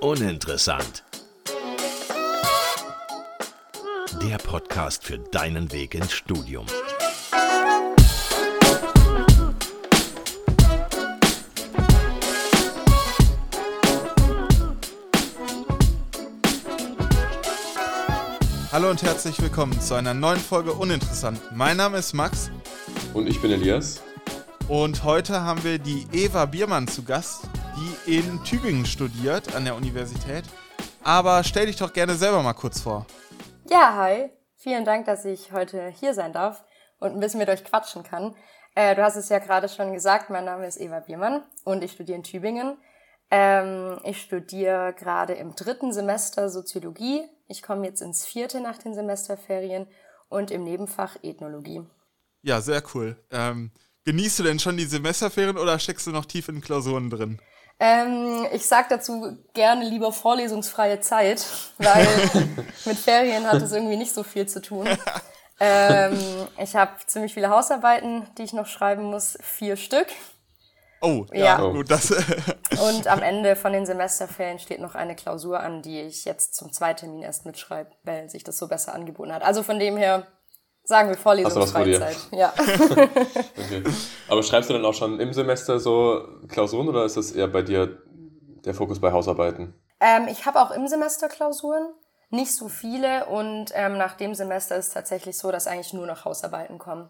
Uninteressant. Der Podcast für deinen Weg ins Studium. Hallo und herzlich willkommen zu einer neuen Folge Uninteressant. Mein Name ist Max. Und ich bin Elias. Und heute haben wir die Eva Biermann zu Gast, die in Tübingen studiert an der Universität. Aber stell dich doch gerne selber mal kurz vor. Ja, hi. Vielen Dank, dass ich heute hier sein darf und ein bisschen mit euch quatschen kann. Äh, du hast es ja gerade schon gesagt, mein Name ist Eva Biermann und ich studiere in Tübingen. Ähm, ich studiere gerade im dritten Semester Soziologie. Ich komme jetzt ins vierte nach den Semesterferien und im Nebenfach Ethnologie. Ja, sehr cool. Ähm, genießt du denn schon die Semesterferien oder steckst du noch tief in Klausuren drin? Ähm, ich sag dazu gerne lieber vorlesungsfreie Zeit, weil mit Ferien hat es irgendwie nicht so viel zu tun. Ähm, ich habe ziemlich viele Hausarbeiten, die ich noch schreiben muss, vier Stück. Oh, ja, ja. gut, das. Und am Ende von den Semesterferien steht noch eine Klausur an, die ich jetzt zum Zweitermin erst mitschreibe, weil sich das so besser angeboten hat. Also von dem her sagen wir Vorlesungsfreizeit. Ja. okay. Aber schreibst du dann auch schon im Semester so Klausuren oder ist das eher bei dir der Fokus bei Hausarbeiten? Ähm, ich habe auch im Semester Klausuren, nicht so viele und ähm, nach dem Semester ist es tatsächlich so, dass eigentlich nur noch Hausarbeiten kommen.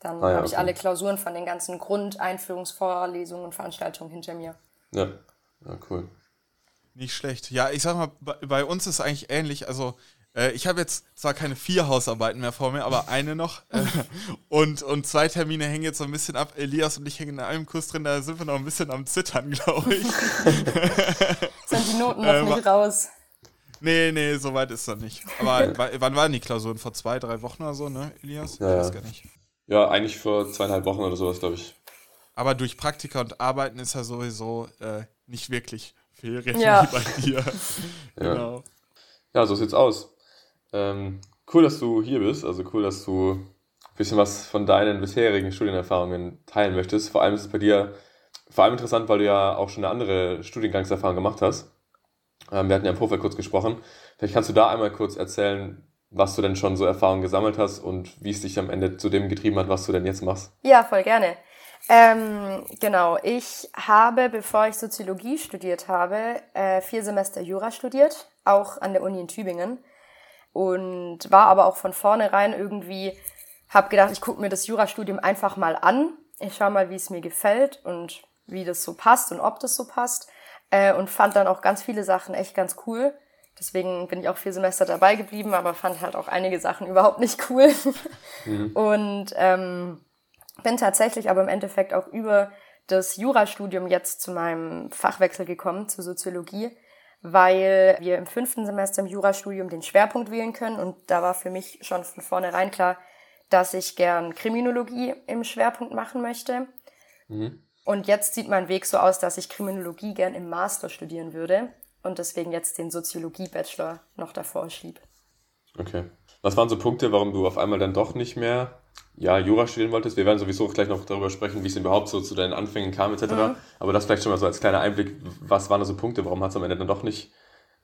Dann ah, ja, habe ich okay. alle Klausuren von den ganzen Grundeinführungsvorlesungen und Veranstaltungen hinter mir. Ja, ja cool. Nicht schlecht. Ja, ich sag mal, bei uns ist es eigentlich ähnlich. Also, äh, ich habe jetzt zwar keine vier Hausarbeiten mehr vor mir, aber eine noch. Äh, und, und zwei Termine hängen jetzt so ein bisschen ab. Elias und ich hängen in einem Kurs drin, da sind wir noch ein bisschen am Zittern, glaube ich. sind die Noten noch äh, nicht raus? Nee, nee, so weit ist das nicht. Aber wann waren die Klausuren? Vor zwei, drei Wochen oder so, ne, Elias? Ja, ich weiß gar nicht. Ja, eigentlich vor zweieinhalb Wochen oder sowas, glaube ich. Aber durch Praktika und Arbeiten ist er sowieso äh, nicht wirklich Ferien ja. wie bei dir. ja. Genau. Ja, so sieht's aus. Ähm, cool, dass du hier bist. Also cool, dass du ein bisschen was von deinen bisherigen Studienerfahrungen teilen möchtest. Vor allem ist es bei dir vor allem interessant, weil du ja auch schon eine andere Studiengangserfahrung gemacht hast. Ähm, wir hatten ja im Vorfeld kurz gesprochen. Vielleicht kannst du da einmal kurz erzählen, was du denn schon so Erfahrungen gesammelt hast und wie es dich am Ende zu dem getrieben hat, was du denn jetzt machst. Ja, voll gerne. Ähm, genau, ich habe, bevor ich Soziologie studiert habe, äh, vier Semester Jura studiert, auch an der Uni in Tübingen. Und war aber auch von vornherein irgendwie, habe gedacht, ich gucke mir das Jurastudium einfach mal an. Ich schaue mal, wie es mir gefällt und wie das so passt und ob das so passt. Äh, und fand dann auch ganz viele Sachen echt ganz cool. Deswegen bin ich auch vier Semester dabei geblieben, aber fand halt auch einige Sachen überhaupt nicht cool. Mhm. Und ähm, bin tatsächlich aber im Endeffekt auch über das Jurastudium jetzt zu meinem Fachwechsel gekommen, zur Soziologie, weil wir im fünften Semester im Jurastudium den Schwerpunkt wählen können. Und da war für mich schon von vornherein klar, dass ich gern Kriminologie im Schwerpunkt machen möchte. Mhm. Und jetzt sieht mein Weg so aus, dass ich Kriminologie gern im Master studieren würde und deswegen jetzt den Soziologie-Bachelor noch davor schieb. Okay. Was waren so Punkte, warum du auf einmal dann doch nicht mehr ja, Jura studieren wolltest? Wir werden sowieso gleich noch darüber sprechen, wie es überhaupt so zu deinen Anfängen kam etc. Mhm. Aber das vielleicht schon mal so als kleiner Einblick. Was waren da so Punkte? Warum hat es am Ende dann doch nicht,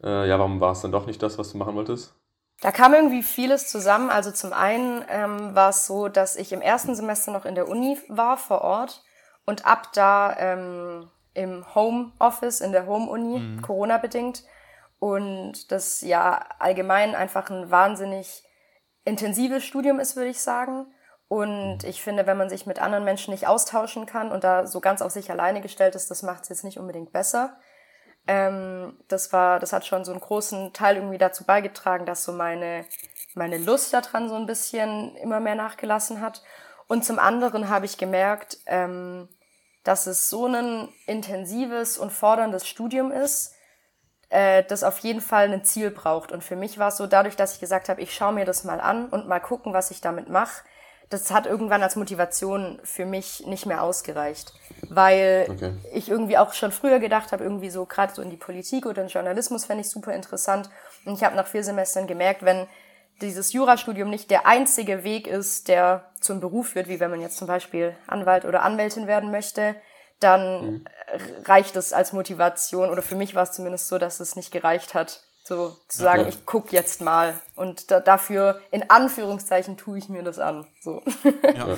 äh, ja, warum war es dann doch nicht das, was du machen wolltest? Da kam irgendwie vieles zusammen. Also zum einen ähm, war es so, dass ich im ersten Semester noch in der Uni war vor Ort und ab da ähm, im Homeoffice, in der Home-Uni, mhm. Corona-bedingt. Und das ja allgemein einfach ein wahnsinnig intensives Studium ist, würde ich sagen. Und ich finde, wenn man sich mit anderen Menschen nicht austauschen kann und da so ganz auf sich alleine gestellt ist, das macht es jetzt nicht unbedingt besser. Ähm, das war, das hat schon so einen großen Teil irgendwie dazu beigetragen, dass so meine, meine Lust daran so ein bisschen immer mehr nachgelassen hat. Und zum anderen habe ich gemerkt, ähm, dass es so ein intensives und forderndes Studium ist, äh, das auf jeden Fall ein Ziel braucht. Und für mich war es so, dadurch, dass ich gesagt habe, ich schaue mir das mal an und mal gucken, was ich damit mache, das hat irgendwann als Motivation für mich nicht mehr ausgereicht. Weil okay. ich irgendwie auch schon früher gedacht habe, irgendwie so gerade so in die Politik oder in Journalismus fände ich super interessant. Und ich habe nach vier Semestern gemerkt, wenn dieses Jurastudium nicht der einzige Weg ist, der zum Beruf führt, wie wenn man jetzt zum Beispiel Anwalt oder Anwältin werden möchte, dann mhm. reicht es als Motivation, oder für mich war es zumindest so, dass es nicht gereicht hat, so zu sagen, okay. ich guck jetzt mal. Und da, dafür, in Anführungszeichen, tue ich mir das an. So. Ja, ja.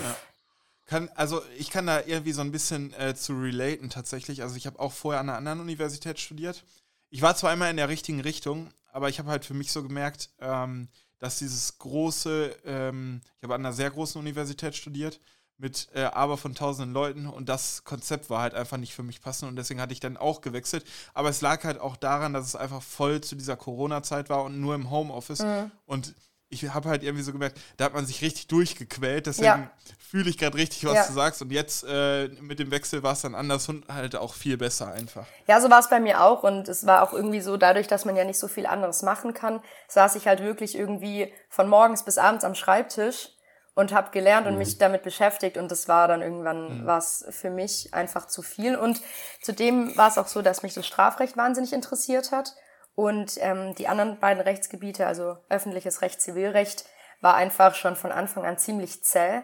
Kann, also ich kann da irgendwie so ein bisschen äh, zu relaten tatsächlich. Also ich habe auch vorher an einer anderen Universität studiert. Ich war zwar immer in der richtigen Richtung, aber ich habe halt für mich so gemerkt, ähm, dass dieses große, ähm, ich habe an einer sehr großen Universität studiert, mit äh, aber von tausenden Leuten und das Konzept war halt einfach nicht für mich passend und deswegen hatte ich dann auch gewechselt. Aber es lag halt auch daran, dass es einfach voll zu dieser Corona-Zeit war und nur im Homeoffice. Mhm. Und ich habe halt irgendwie so gemerkt, da hat man sich richtig durchgequält. Deswegen ja. fühle ich gerade richtig, was ja. du sagst. Und jetzt äh, mit dem Wechsel war es dann anders und halt auch viel besser einfach. Ja, so war es bei mir auch. Und es war auch irgendwie so, dadurch, dass man ja nicht so viel anderes machen kann, saß ich halt wirklich irgendwie von morgens bis abends am Schreibtisch und habe gelernt und mhm. mich damit beschäftigt. Und das war dann irgendwann mhm. was für mich einfach zu viel. Und zudem war es auch so, dass mich das Strafrecht wahnsinnig interessiert hat. Und ähm, die anderen beiden Rechtsgebiete, also öffentliches Recht, Zivilrecht, war einfach schon von Anfang an ziemlich zäh.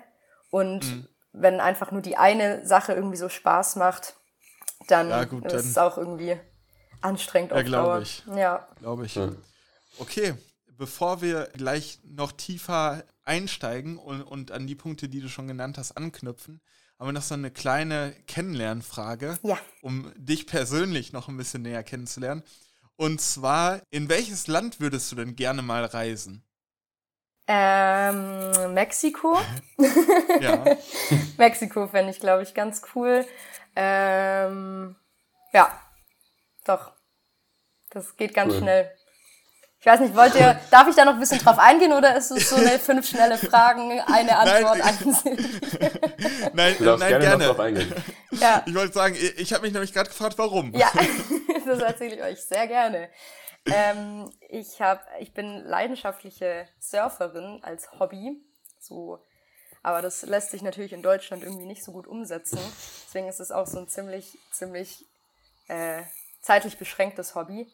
Und mhm. wenn einfach nur die eine Sache irgendwie so Spaß macht, dann ja, gut, ist es auch irgendwie anstrengend ja, glaube ich. Ja, glaube ich. Okay, bevor wir gleich noch tiefer einsteigen und, und an die Punkte, die du schon genannt hast, anknüpfen, haben wir noch so eine kleine Kennenlernfrage, ja. um dich persönlich noch ein bisschen näher kennenzulernen. Und zwar, in welches Land würdest du denn gerne mal reisen? Ähm, Mexiko. ja. Mexiko fände ich, glaube ich, ganz cool. Ähm, ja, doch. Das geht ganz cool. schnell. Ich weiß nicht, wollt ihr, darf ich da noch ein bisschen drauf eingehen oder ist es so eine fünf schnelle Fragen, eine Antwort, nein, nein, du nein, gerne. gerne. Drauf eingehen. Ja. Ich wollte sagen, ich habe mich nämlich gerade gefragt, warum. Ja, das erzähle ich euch sehr gerne. Ähm, ich, hab, ich bin leidenschaftliche Surferin als Hobby. So, aber das lässt sich natürlich in Deutschland irgendwie nicht so gut umsetzen. Deswegen ist es auch so ein ziemlich, ziemlich äh, zeitlich beschränktes Hobby.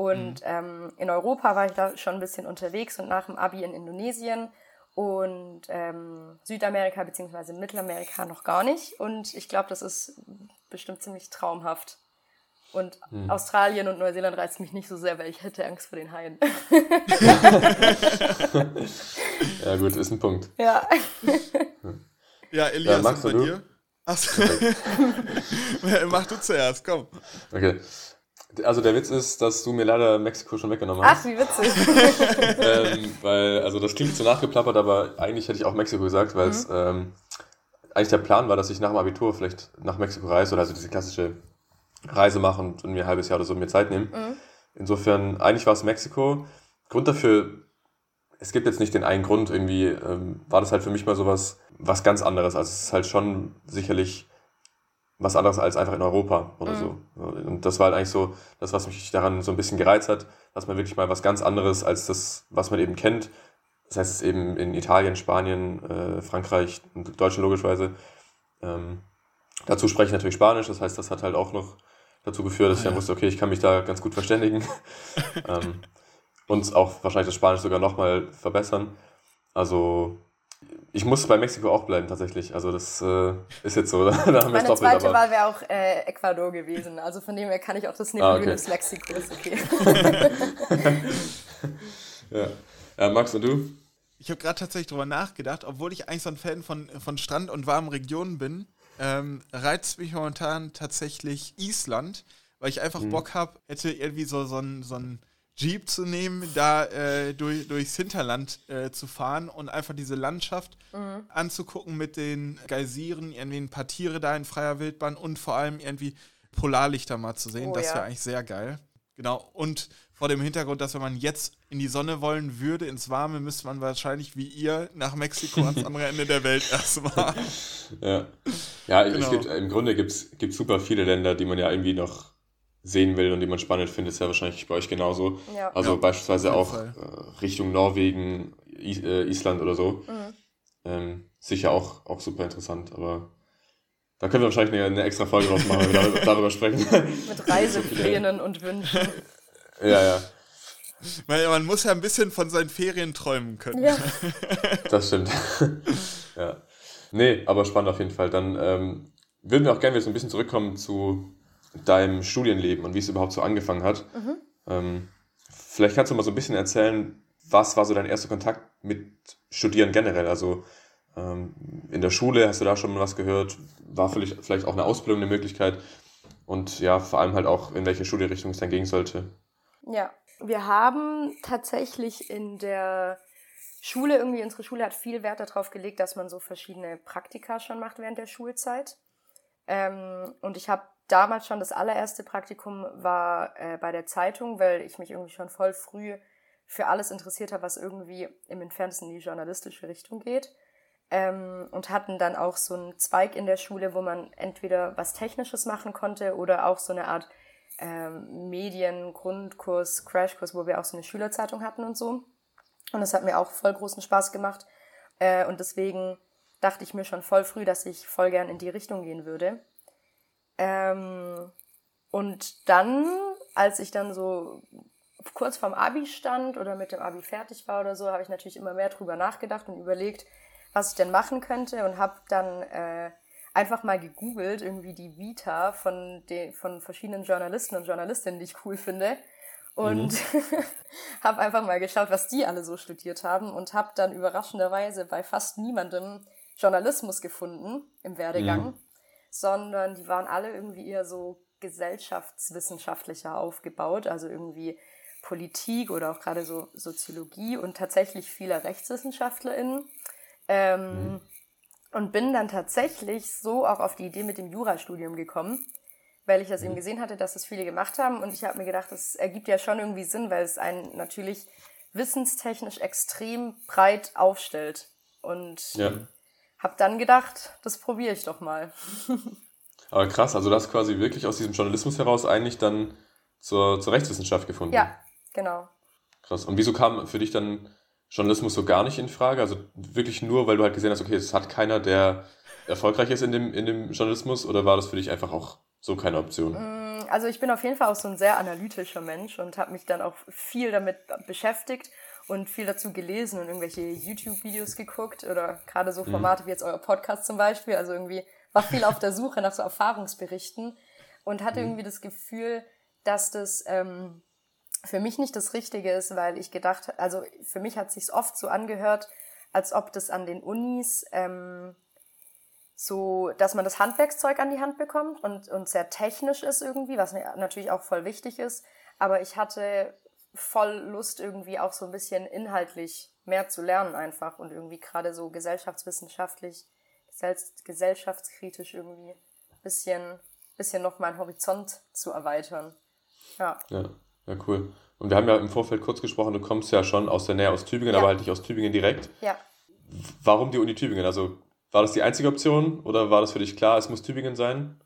Und mhm. ähm, in Europa war ich da schon ein bisschen unterwegs und nach dem Abi in Indonesien und ähm, Südamerika bzw. Mittelamerika noch gar nicht. Und ich glaube, das ist bestimmt ziemlich traumhaft. Und mhm. Australien und Neuseeland reizt mich nicht so sehr, weil ich hätte Angst vor den Haien. ja, gut, ist ein Punkt. Ja. Ja, Elias, ja, bei du? dir? Achso. Mach du zuerst, komm. Okay. Also der Witz ist, dass du mir leider Mexiko schon weggenommen hast. Ach, wie witzig. ähm, weil, also das klingt so nachgeplappert, aber eigentlich hätte ich auch Mexiko gesagt, weil es mhm. ähm, eigentlich der Plan war, dass ich nach dem Abitur vielleicht nach Mexiko reise oder also diese klassische Reise mache und, und mir ein halbes Jahr oder so mir Zeit nehme. Mhm. Insofern, eigentlich war es Mexiko. Grund dafür, es gibt jetzt nicht den einen Grund, irgendwie ähm, war das halt für mich mal sowas, was ganz anderes. Also es ist halt schon sicherlich was anderes als einfach in Europa oder mhm. so. Und das war halt eigentlich so das, was mich daran so ein bisschen gereizt hat, dass man wirklich mal was ganz anderes als das, was man eben kennt. Das heißt es eben in Italien, Spanien, äh, Frankreich und Deutschland logischerweise. Ähm, dazu spreche ich natürlich Spanisch, das heißt, das hat halt auch noch dazu geführt, dass ah, ich dann wusste, okay, ich kann mich da ganz gut verständigen. ähm, und auch wahrscheinlich das Spanisch sogar nochmal verbessern. Also ich muss bei Mexiko auch bleiben, tatsächlich. Also das äh, ist jetzt so. da haben Meine doppelt, zweite aber... Wahl wäre auch äh, Ecuador gewesen. Also von dem her kann ich auch das nehmen, ah, okay. das Mexiko ist okay. ja. ja, Max und du? Ich habe gerade tatsächlich drüber nachgedacht, obwohl ich eigentlich so ein Fan von, von Strand und warmen Regionen bin, ähm, reizt mich momentan tatsächlich Island, weil ich einfach mhm. Bock habe, hätte irgendwie so, so ein, so ein Jeep zu nehmen, da äh, durch, durchs Hinterland äh, zu fahren und einfach diese Landschaft mhm. anzugucken mit den Geysiren, irgendwie ein paar Tiere da in freier Wildbahn und vor allem irgendwie Polarlichter mal zu sehen. Oh, das wäre ja. eigentlich sehr geil. Genau. Und vor dem Hintergrund, dass wenn man jetzt in die Sonne wollen würde, ins Warme, müsste man wahrscheinlich wie ihr nach Mexiko ans andere Ende der Welt erstmal. Ja. Ja, genau. es gibt, im Grunde gibt es super viele Länder, die man ja irgendwie noch sehen will und die man spannend findet, ist ja wahrscheinlich bei euch genauso. Ja. Also ja, beispielsweise auch äh, Richtung Norwegen, I äh, Island oder so. Mhm. Ähm, sicher auch, auch super interessant, aber da können wir wahrscheinlich eine, eine extra Folge draus machen, wenn wir darüber, darüber sprechen. Mit Reiseplänen und Wünschen. Ja, ja. Weil man muss ja ein bisschen von seinen Ferien träumen können. Ja. Das stimmt. ja. Nee, aber spannend auf jeden Fall. Dann ähm, würden wir auch gerne wieder so ein bisschen zurückkommen zu deinem Studienleben und wie es überhaupt so angefangen hat. Mhm. Ähm, vielleicht kannst du mal so ein bisschen erzählen, was war so dein erster Kontakt mit Studieren generell? Also ähm, in der Schule hast du da schon mal was gehört? War vielleicht, vielleicht auch eine Ausbildung eine Möglichkeit? Und ja, vor allem halt auch, in welche Studienrichtung es dann gehen sollte. Ja, wir haben tatsächlich in der Schule irgendwie, unsere Schule hat viel Wert darauf gelegt, dass man so verschiedene Praktika schon macht während der Schulzeit. Ähm, und ich habe damals schon das allererste Praktikum war äh, bei der Zeitung, weil ich mich irgendwie schon voll früh für alles interessiert habe, was irgendwie im entferntesten in die journalistische Richtung geht. Ähm, und hatten dann auch so einen Zweig in der Schule, wo man entweder was Technisches machen konnte oder auch so eine Art ähm, Medien-Grundkurs, Crashkurs, wo wir auch so eine Schülerzeitung hatten und so. Und das hat mir auch voll großen Spaß gemacht. Äh, und deswegen dachte ich mir schon voll früh, dass ich voll gern in die Richtung gehen würde. Ähm, und dann, als ich dann so kurz vorm Abi stand oder mit dem Abi fertig war oder so, habe ich natürlich immer mehr drüber nachgedacht und überlegt, was ich denn machen könnte und habe dann äh, einfach mal gegoogelt, irgendwie die Vita von, den, von verschiedenen Journalisten und Journalistinnen, die ich cool finde. Und mhm. habe einfach mal geschaut, was die alle so studiert haben und habe dann überraschenderweise bei fast niemandem Journalismus gefunden im Werdegang, mhm. Sondern die waren alle irgendwie eher so gesellschaftswissenschaftlicher aufgebaut, also irgendwie Politik oder auch gerade so Soziologie und tatsächlich viele RechtswissenschaftlerInnen. Ähm, mhm. Und bin dann tatsächlich so auch auf die Idee mit dem Jurastudium gekommen, weil ich das mhm. eben gesehen hatte, dass das viele gemacht haben. Und ich habe mir gedacht, das ergibt ja schon irgendwie Sinn, weil es einen natürlich wissenstechnisch extrem breit aufstellt. Und ja. Habe dann gedacht, das probiere ich doch mal. Aber krass, also das quasi wirklich aus diesem Journalismus heraus eigentlich dann zur, zur Rechtswissenschaft gefunden. Ja, genau. Krass. Und wieso kam für dich dann Journalismus so gar nicht in Frage? Also wirklich nur, weil du halt gesehen hast, okay, es hat keiner, der erfolgreich ist in dem, in dem Journalismus oder war das für dich einfach auch so keine Option? Mm, also ich bin auf jeden Fall auch so ein sehr analytischer Mensch und habe mich dann auch viel damit beschäftigt und viel dazu gelesen und irgendwelche YouTube-Videos geguckt oder gerade so mhm. Formate mhm. wie jetzt euer Podcast zum Beispiel. Also irgendwie war viel auf der Suche nach so Erfahrungsberichten und hatte mhm. irgendwie das Gefühl, dass das ähm, für mich nicht das Richtige ist, weil ich gedacht, also für mich hat sich oft so angehört, als ob das an den Unis ähm, so, dass man das Handwerkszeug an die Hand bekommt und, und sehr technisch ist irgendwie, was natürlich auch voll wichtig ist. Aber ich hatte voll Lust irgendwie auch so ein bisschen inhaltlich mehr zu lernen einfach und irgendwie gerade so gesellschaftswissenschaftlich, gesellschaftskritisch irgendwie bisschen, bisschen noch meinen Horizont zu erweitern. Ja. ja. Ja, cool. Und wir haben ja im Vorfeld kurz gesprochen, du kommst ja schon aus der Nähe aus Tübingen, ja. aber halt nicht aus Tübingen direkt. Ja. Warum die Uni Tübingen? Also war das die einzige Option oder war das für dich klar, es muss Tübingen sein?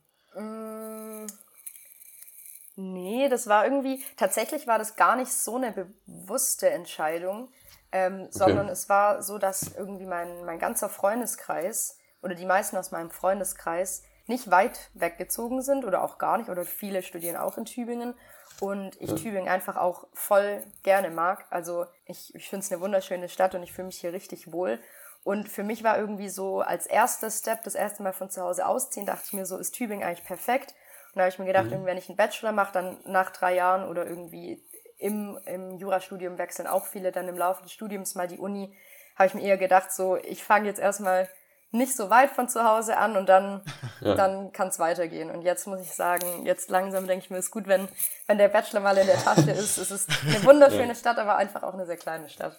Nee, das war irgendwie, tatsächlich war das gar nicht so eine bewusste Entscheidung, ähm, okay. sondern es war so, dass irgendwie mein, mein ganzer Freundeskreis oder die meisten aus meinem Freundeskreis nicht weit weggezogen sind oder auch gar nicht oder viele studieren auch in Tübingen und ich ja. Tübingen einfach auch voll gerne mag. Also ich, ich finde es eine wunderschöne Stadt und ich fühle mich hier richtig wohl. Und für mich war irgendwie so als erster Step, das erste Mal von zu Hause ausziehen, dachte ich mir so, ist Tübingen eigentlich perfekt. Und da habe ich mir gedacht, mhm. wenn ich einen Bachelor mache, dann nach drei Jahren oder irgendwie im, im Jurastudium wechseln auch viele dann im Laufe des Studiums mal die Uni, habe ich mir eher gedacht, so, ich fange jetzt erstmal nicht so weit von zu Hause an und dann, ja. dann kann es weitergehen. Und jetzt muss ich sagen, jetzt langsam denke ich mir, es ist gut, wenn, wenn der Bachelor mal in der Tasche ist. Es ist eine wunderschöne ja. Stadt, aber einfach auch eine sehr kleine Stadt.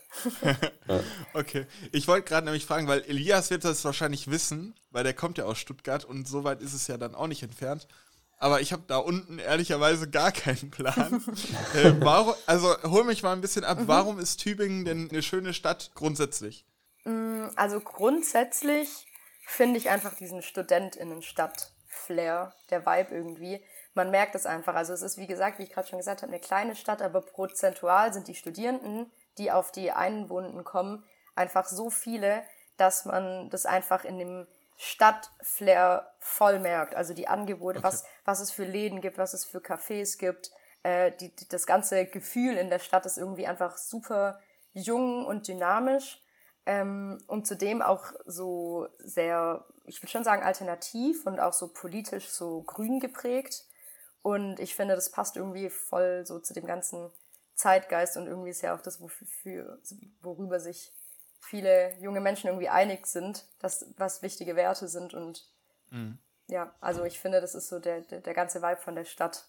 okay, ich wollte gerade nämlich fragen, weil Elias wird das wahrscheinlich wissen, weil der kommt ja aus Stuttgart und so weit ist es ja dann auch nicht entfernt. Aber ich habe da unten ehrlicherweise gar keinen Plan. äh, warum, also hol mich mal ein bisschen ab. Mhm. Warum ist Tübingen denn eine schöne Stadt grundsätzlich? Mm, also grundsätzlich finde ich einfach diesen StudentInnen-Stadt-Flair, der Vibe irgendwie. Man merkt es einfach. Also es ist, wie gesagt, wie ich gerade schon gesagt habe, eine kleine Stadt, aber prozentual sind die Studierenden, die auf die Einwohnenden kommen, einfach so viele, dass man das einfach in dem Stadtflair voll merkt. Also die Angebote, okay. was, was es für Läden gibt, was es für Cafés gibt. Äh, die, das ganze Gefühl in der Stadt ist irgendwie einfach super jung und dynamisch. Ähm, und zudem auch so sehr, ich würde schon sagen, alternativ und auch so politisch so grün geprägt. Und ich finde, das passt irgendwie voll so zu dem ganzen Zeitgeist und irgendwie ist ja auch das, wofür, worüber sich viele junge Menschen irgendwie einig sind, dass was wichtige Werte sind und mhm. ja, also ich finde, das ist so der, der, der ganze Vibe von der Stadt.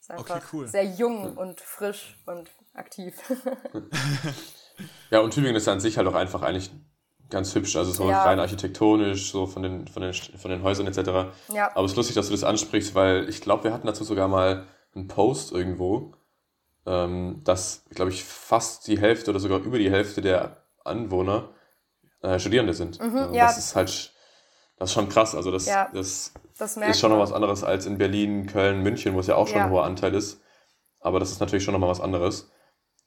Ist einfach okay, cool. sehr jung und frisch und aktiv. ja, und Tübingen ist an sich halt auch einfach eigentlich ganz hübsch, also so ja. rein architektonisch, so von den, von den, von den Häusern etc. Ja. Aber es ist lustig, dass du das ansprichst, weil ich glaube, wir hatten dazu sogar mal einen Post irgendwo, ähm, dass, glaube ich, fast die Hälfte oder sogar über die Hälfte der Anwohner äh, Studierende sind. Mhm, also ja. Das ist halt, das ist schon krass. Also das, ja, das, das ist schon noch was anderes als in Berlin, Köln, München, wo es ja auch schon ja. ein hoher Anteil ist. Aber das ist natürlich schon noch mal was anderes.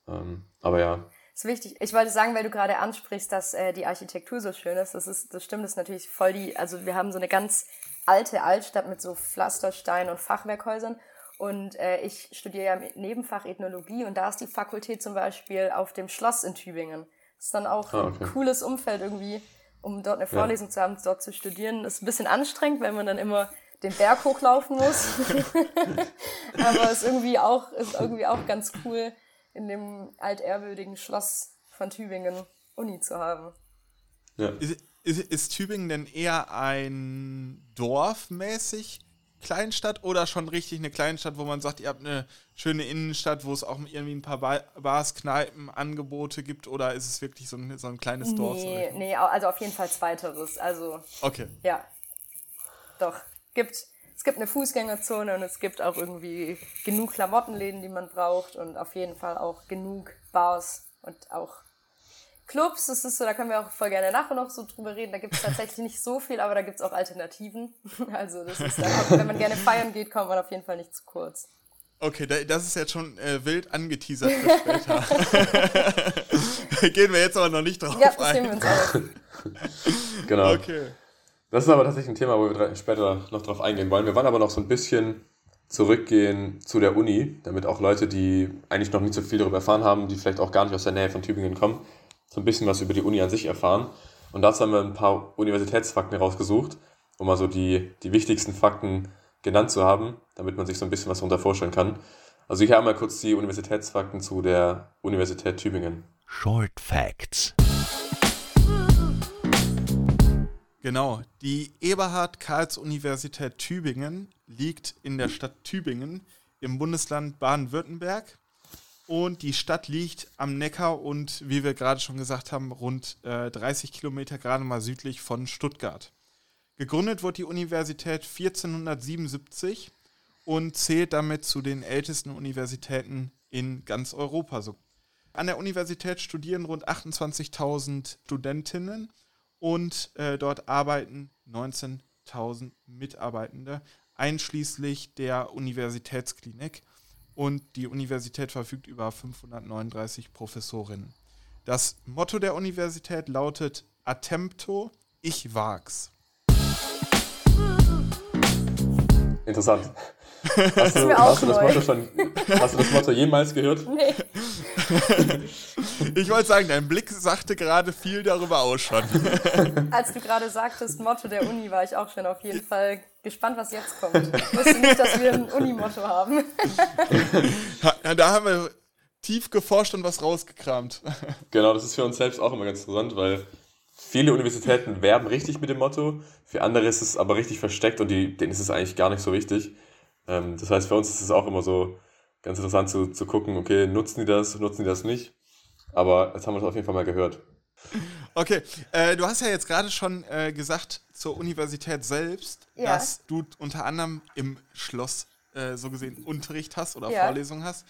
Ähm, aber ja. Das ist wichtig. Ich wollte sagen, weil du gerade ansprichst, dass äh, die Architektur so schön ist. Das ist, das stimmt, das ist natürlich voll die, also wir haben so eine ganz alte Altstadt mit so Pflasterstein und Fachwerkhäusern. Und äh, ich studiere ja im Nebenfach Ethnologie und da ist die Fakultät zum Beispiel auf dem Schloss in Tübingen. Das ist dann auch ah, okay. ein cooles Umfeld irgendwie, um dort eine Vorlesung ja. zu haben, dort zu studieren. Das ist ein bisschen anstrengend, weil man dann immer den Berg hochlaufen muss. Aber es ist irgendwie auch, ist irgendwie auch ganz cool, in dem altehrwürdigen Schloss von Tübingen Uni zu haben. Ja. Ist, ist, ist Tübingen denn eher ein Dorf mäßig Kleinstadt oder schon richtig eine Kleinstadt, wo man sagt, ihr habt eine schöne Innenstadt, wo es auch irgendwie ein paar Bars, Kneipen, Angebote gibt oder ist es wirklich so ein, so ein kleines Dorf? Nee, nee, also auf jeden Fall zweiteres. Also, okay. Ja. Doch. Gibt, es gibt eine Fußgängerzone und es gibt auch irgendwie genug Klamottenläden, die man braucht und auf jeden Fall auch genug Bars und auch Clubs, das ist so, da können wir auch voll gerne nachher noch so drüber reden. Da gibt es tatsächlich nicht so viel, aber da gibt es auch Alternativen. Also das ist dann, wenn man gerne feiern geht, kommt man auf jeden Fall nicht zu kurz. Okay, das ist jetzt schon äh, wild angeteasert für später. Gehen wir jetzt aber noch nicht drauf ja, das ein. Wir uns aus. genau. Okay. Das ist aber tatsächlich ein Thema, wo wir später noch drauf eingehen wollen. Wir wollen aber noch so ein bisschen zurückgehen zu der Uni, damit auch Leute, die eigentlich noch nicht so viel darüber erfahren haben, die vielleicht auch gar nicht aus der Nähe von Tübingen kommen, so ein bisschen was über die Uni an sich erfahren. Und dazu haben wir ein paar Universitätsfakten herausgesucht, um mal so die, die wichtigsten Fakten genannt zu haben, damit man sich so ein bisschen was darunter vorstellen kann. Also hier einmal kurz die Universitätsfakten zu der Universität Tübingen. Short Facts. Genau, die Eberhard-Karls-Universität Tübingen liegt in der Stadt Tübingen im Bundesland Baden-Württemberg und die Stadt liegt am Neckar und, wie wir gerade schon gesagt haben, rund äh, 30 Kilometer gerade mal südlich von Stuttgart. Gegründet wurde die Universität 1477 und zählt damit zu den ältesten Universitäten in ganz Europa. An der Universität studieren rund 28.000 Studentinnen und äh, dort arbeiten 19.000 Mitarbeitende, einschließlich der Universitätsklinik und die Universität verfügt über 539 Professorinnen. Das Motto der Universität lautet Attempto, ich wag's. Interessant. Hast du, hast, du das Motto schon, hast du das Motto jemals gehört? Nee. Ich wollte sagen, dein Blick sagte gerade viel darüber aus schon. Als du gerade sagtest, Motto der Uni, war ich auch schon auf jeden Fall gespannt, was jetzt kommt. Ich wusste nicht, dass wir ein Uni-Motto haben. Da haben wir tief geforscht und was rausgekramt. Genau, das ist für uns selbst auch immer ganz interessant, weil viele Universitäten werben richtig mit dem Motto, für andere ist es aber richtig versteckt und die, denen ist es eigentlich gar nicht so wichtig. Ähm, das heißt, für uns ist es auch immer so ganz interessant zu, zu gucken, okay, nutzen die das, nutzen die das nicht? Aber jetzt haben wir es auf jeden Fall mal gehört. Okay, äh, du hast ja jetzt gerade schon äh, gesagt zur Universität selbst, ja. dass du unter anderem im Schloss äh, so gesehen Unterricht hast oder ja. Vorlesungen hast.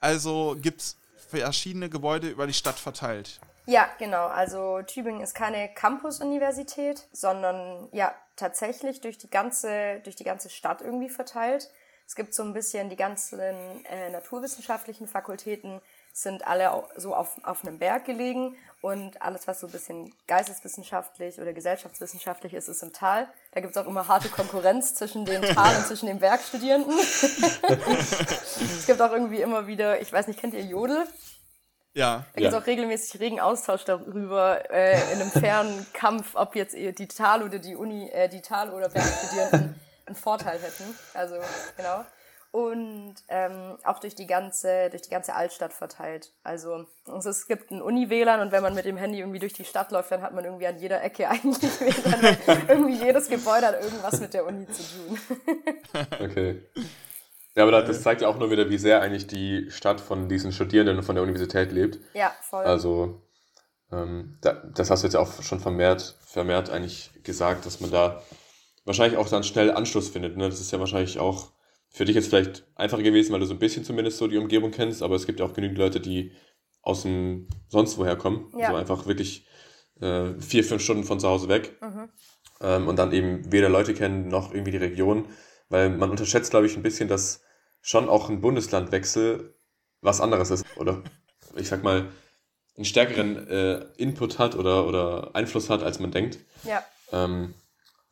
Also gibt es verschiedene Gebäude über die Stadt verteilt. Ja, genau. Also Tübingen ist keine Campus-Universität, sondern ja tatsächlich durch die ganze durch die ganze Stadt irgendwie verteilt. Es gibt so ein bisschen die ganzen äh, naturwissenschaftlichen Fakultäten sind alle so auf, auf einem Berg gelegen und alles, was so ein bisschen geisteswissenschaftlich oder gesellschaftswissenschaftlich ist, ist im Tal. Da gibt es auch immer harte Konkurrenz zwischen dem Tal und zwischen den Bergstudierenden. es gibt auch irgendwie immer wieder, ich weiß nicht, kennt ihr Jodel? Ja. Da gibt es Ja. auch regelmäßig regen Austausch darüber, äh, in einem fairen Kampf, ob jetzt die Tal oder die Uni, äh, die Tal oder Bergstudierenden einen Vorteil hätten. Also, genau. Und ähm, auch durch die ganze, durch die ganze Altstadt verteilt. Also, also es gibt ein Uni-WLAN und wenn man mit dem Handy irgendwie durch die Stadt läuft, dann hat man irgendwie an jeder Ecke eigentlich WLAN, irgendwie jedes Gebäude hat irgendwas mit der Uni zu tun. Okay. Ja, aber das zeigt ja auch nur wieder, wie sehr eigentlich die Stadt von diesen Studierenden und von der Universität lebt. Ja, voll. Also, ähm, da, das hast du jetzt auch schon vermehrt, vermehrt eigentlich gesagt, dass man da wahrscheinlich auch dann schnell Anschluss findet. Ne? Das ist ja wahrscheinlich auch für dich jetzt vielleicht einfacher gewesen, weil du so ein bisschen zumindest so die Umgebung kennst, aber es gibt ja auch genügend Leute, die aus dem sonst woher kommen. Ja. Also einfach wirklich äh, vier, fünf Stunden von zu Hause weg. Ähm, und dann eben weder Leute kennen noch irgendwie die Region. Weil man unterschätzt, glaube ich, ein bisschen, dass schon auch ein Bundeslandwechsel was anderes ist. Oder ich sag mal, einen stärkeren äh, Input hat oder, oder Einfluss hat, als man denkt. ja. Ähm,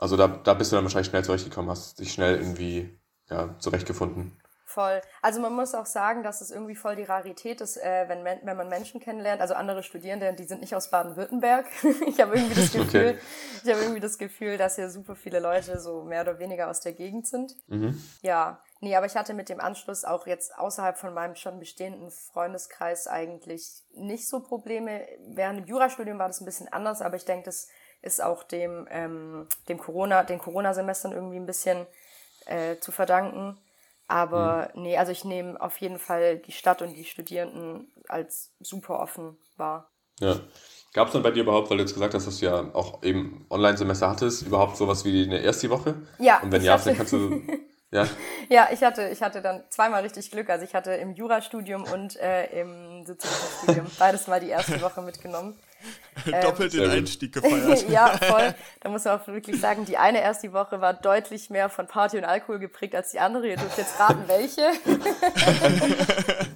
also da, da bist du dann wahrscheinlich schnell zurechtgekommen, hast dich schnell irgendwie ja, zurechtgefunden. Voll. Also man muss auch sagen, dass es irgendwie voll die Rarität ist, äh, wenn, wenn man Menschen kennenlernt, also andere Studierende, die sind nicht aus Baden-Württemberg. ich habe irgendwie das Gefühl, Okay. ich habe irgendwie das Gefühl, dass hier super viele Leute so mehr oder weniger aus der Gegend sind. Mhm. Ja, nee, aber ich hatte mit dem Anschluss auch jetzt außerhalb von meinem schon bestehenden Freundeskreis eigentlich nicht so Probleme. Während dem Jurastudium war das ein bisschen anders, aber ich denke, das ist auch dem, ähm, dem Corona, den Corona-Semestern irgendwie ein bisschen äh, zu verdanken. Aber nee, also ich nehme auf jeden Fall die Stadt und die Studierenden als super offen wahr. Ja. Gab es dann bei dir überhaupt, weil du jetzt gesagt hast, dass du ja auch eben Online-Semester hattest, überhaupt sowas wie eine erste Woche? Ja, Und wenn ich ja, hatte- vielleicht kannst du. Ja, Ja, ich hatte, ich hatte dann zweimal richtig Glück. Also ich hatte im Jurastudium und äh, im Soziologiestudium beides mal die erste Woche mitgenommen. Doppelt den Sehr gut. Einstieg gefeiert. ja, voll. Da muss man auch wirklich sagen, die eine erste Woche war deutlich mehr von Party und Alkohol geprägt als die andere. Ihr dürft jetzt raten, welche.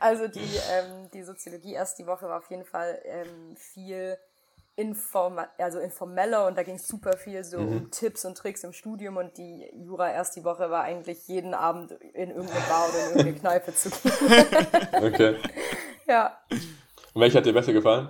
also die, ähm, die Soziologie erst die Woche war auf jeden Fall ähm, viel inform also informeller und da ging es super viel so um Tipps und Tricks im Studium und die Jura erst die Woche war eigentlich jeden Abend in irgendeine Bar oder in irgendeine Kneipe zu gehen. okay. ja. Und welche hat dir besser gefallen?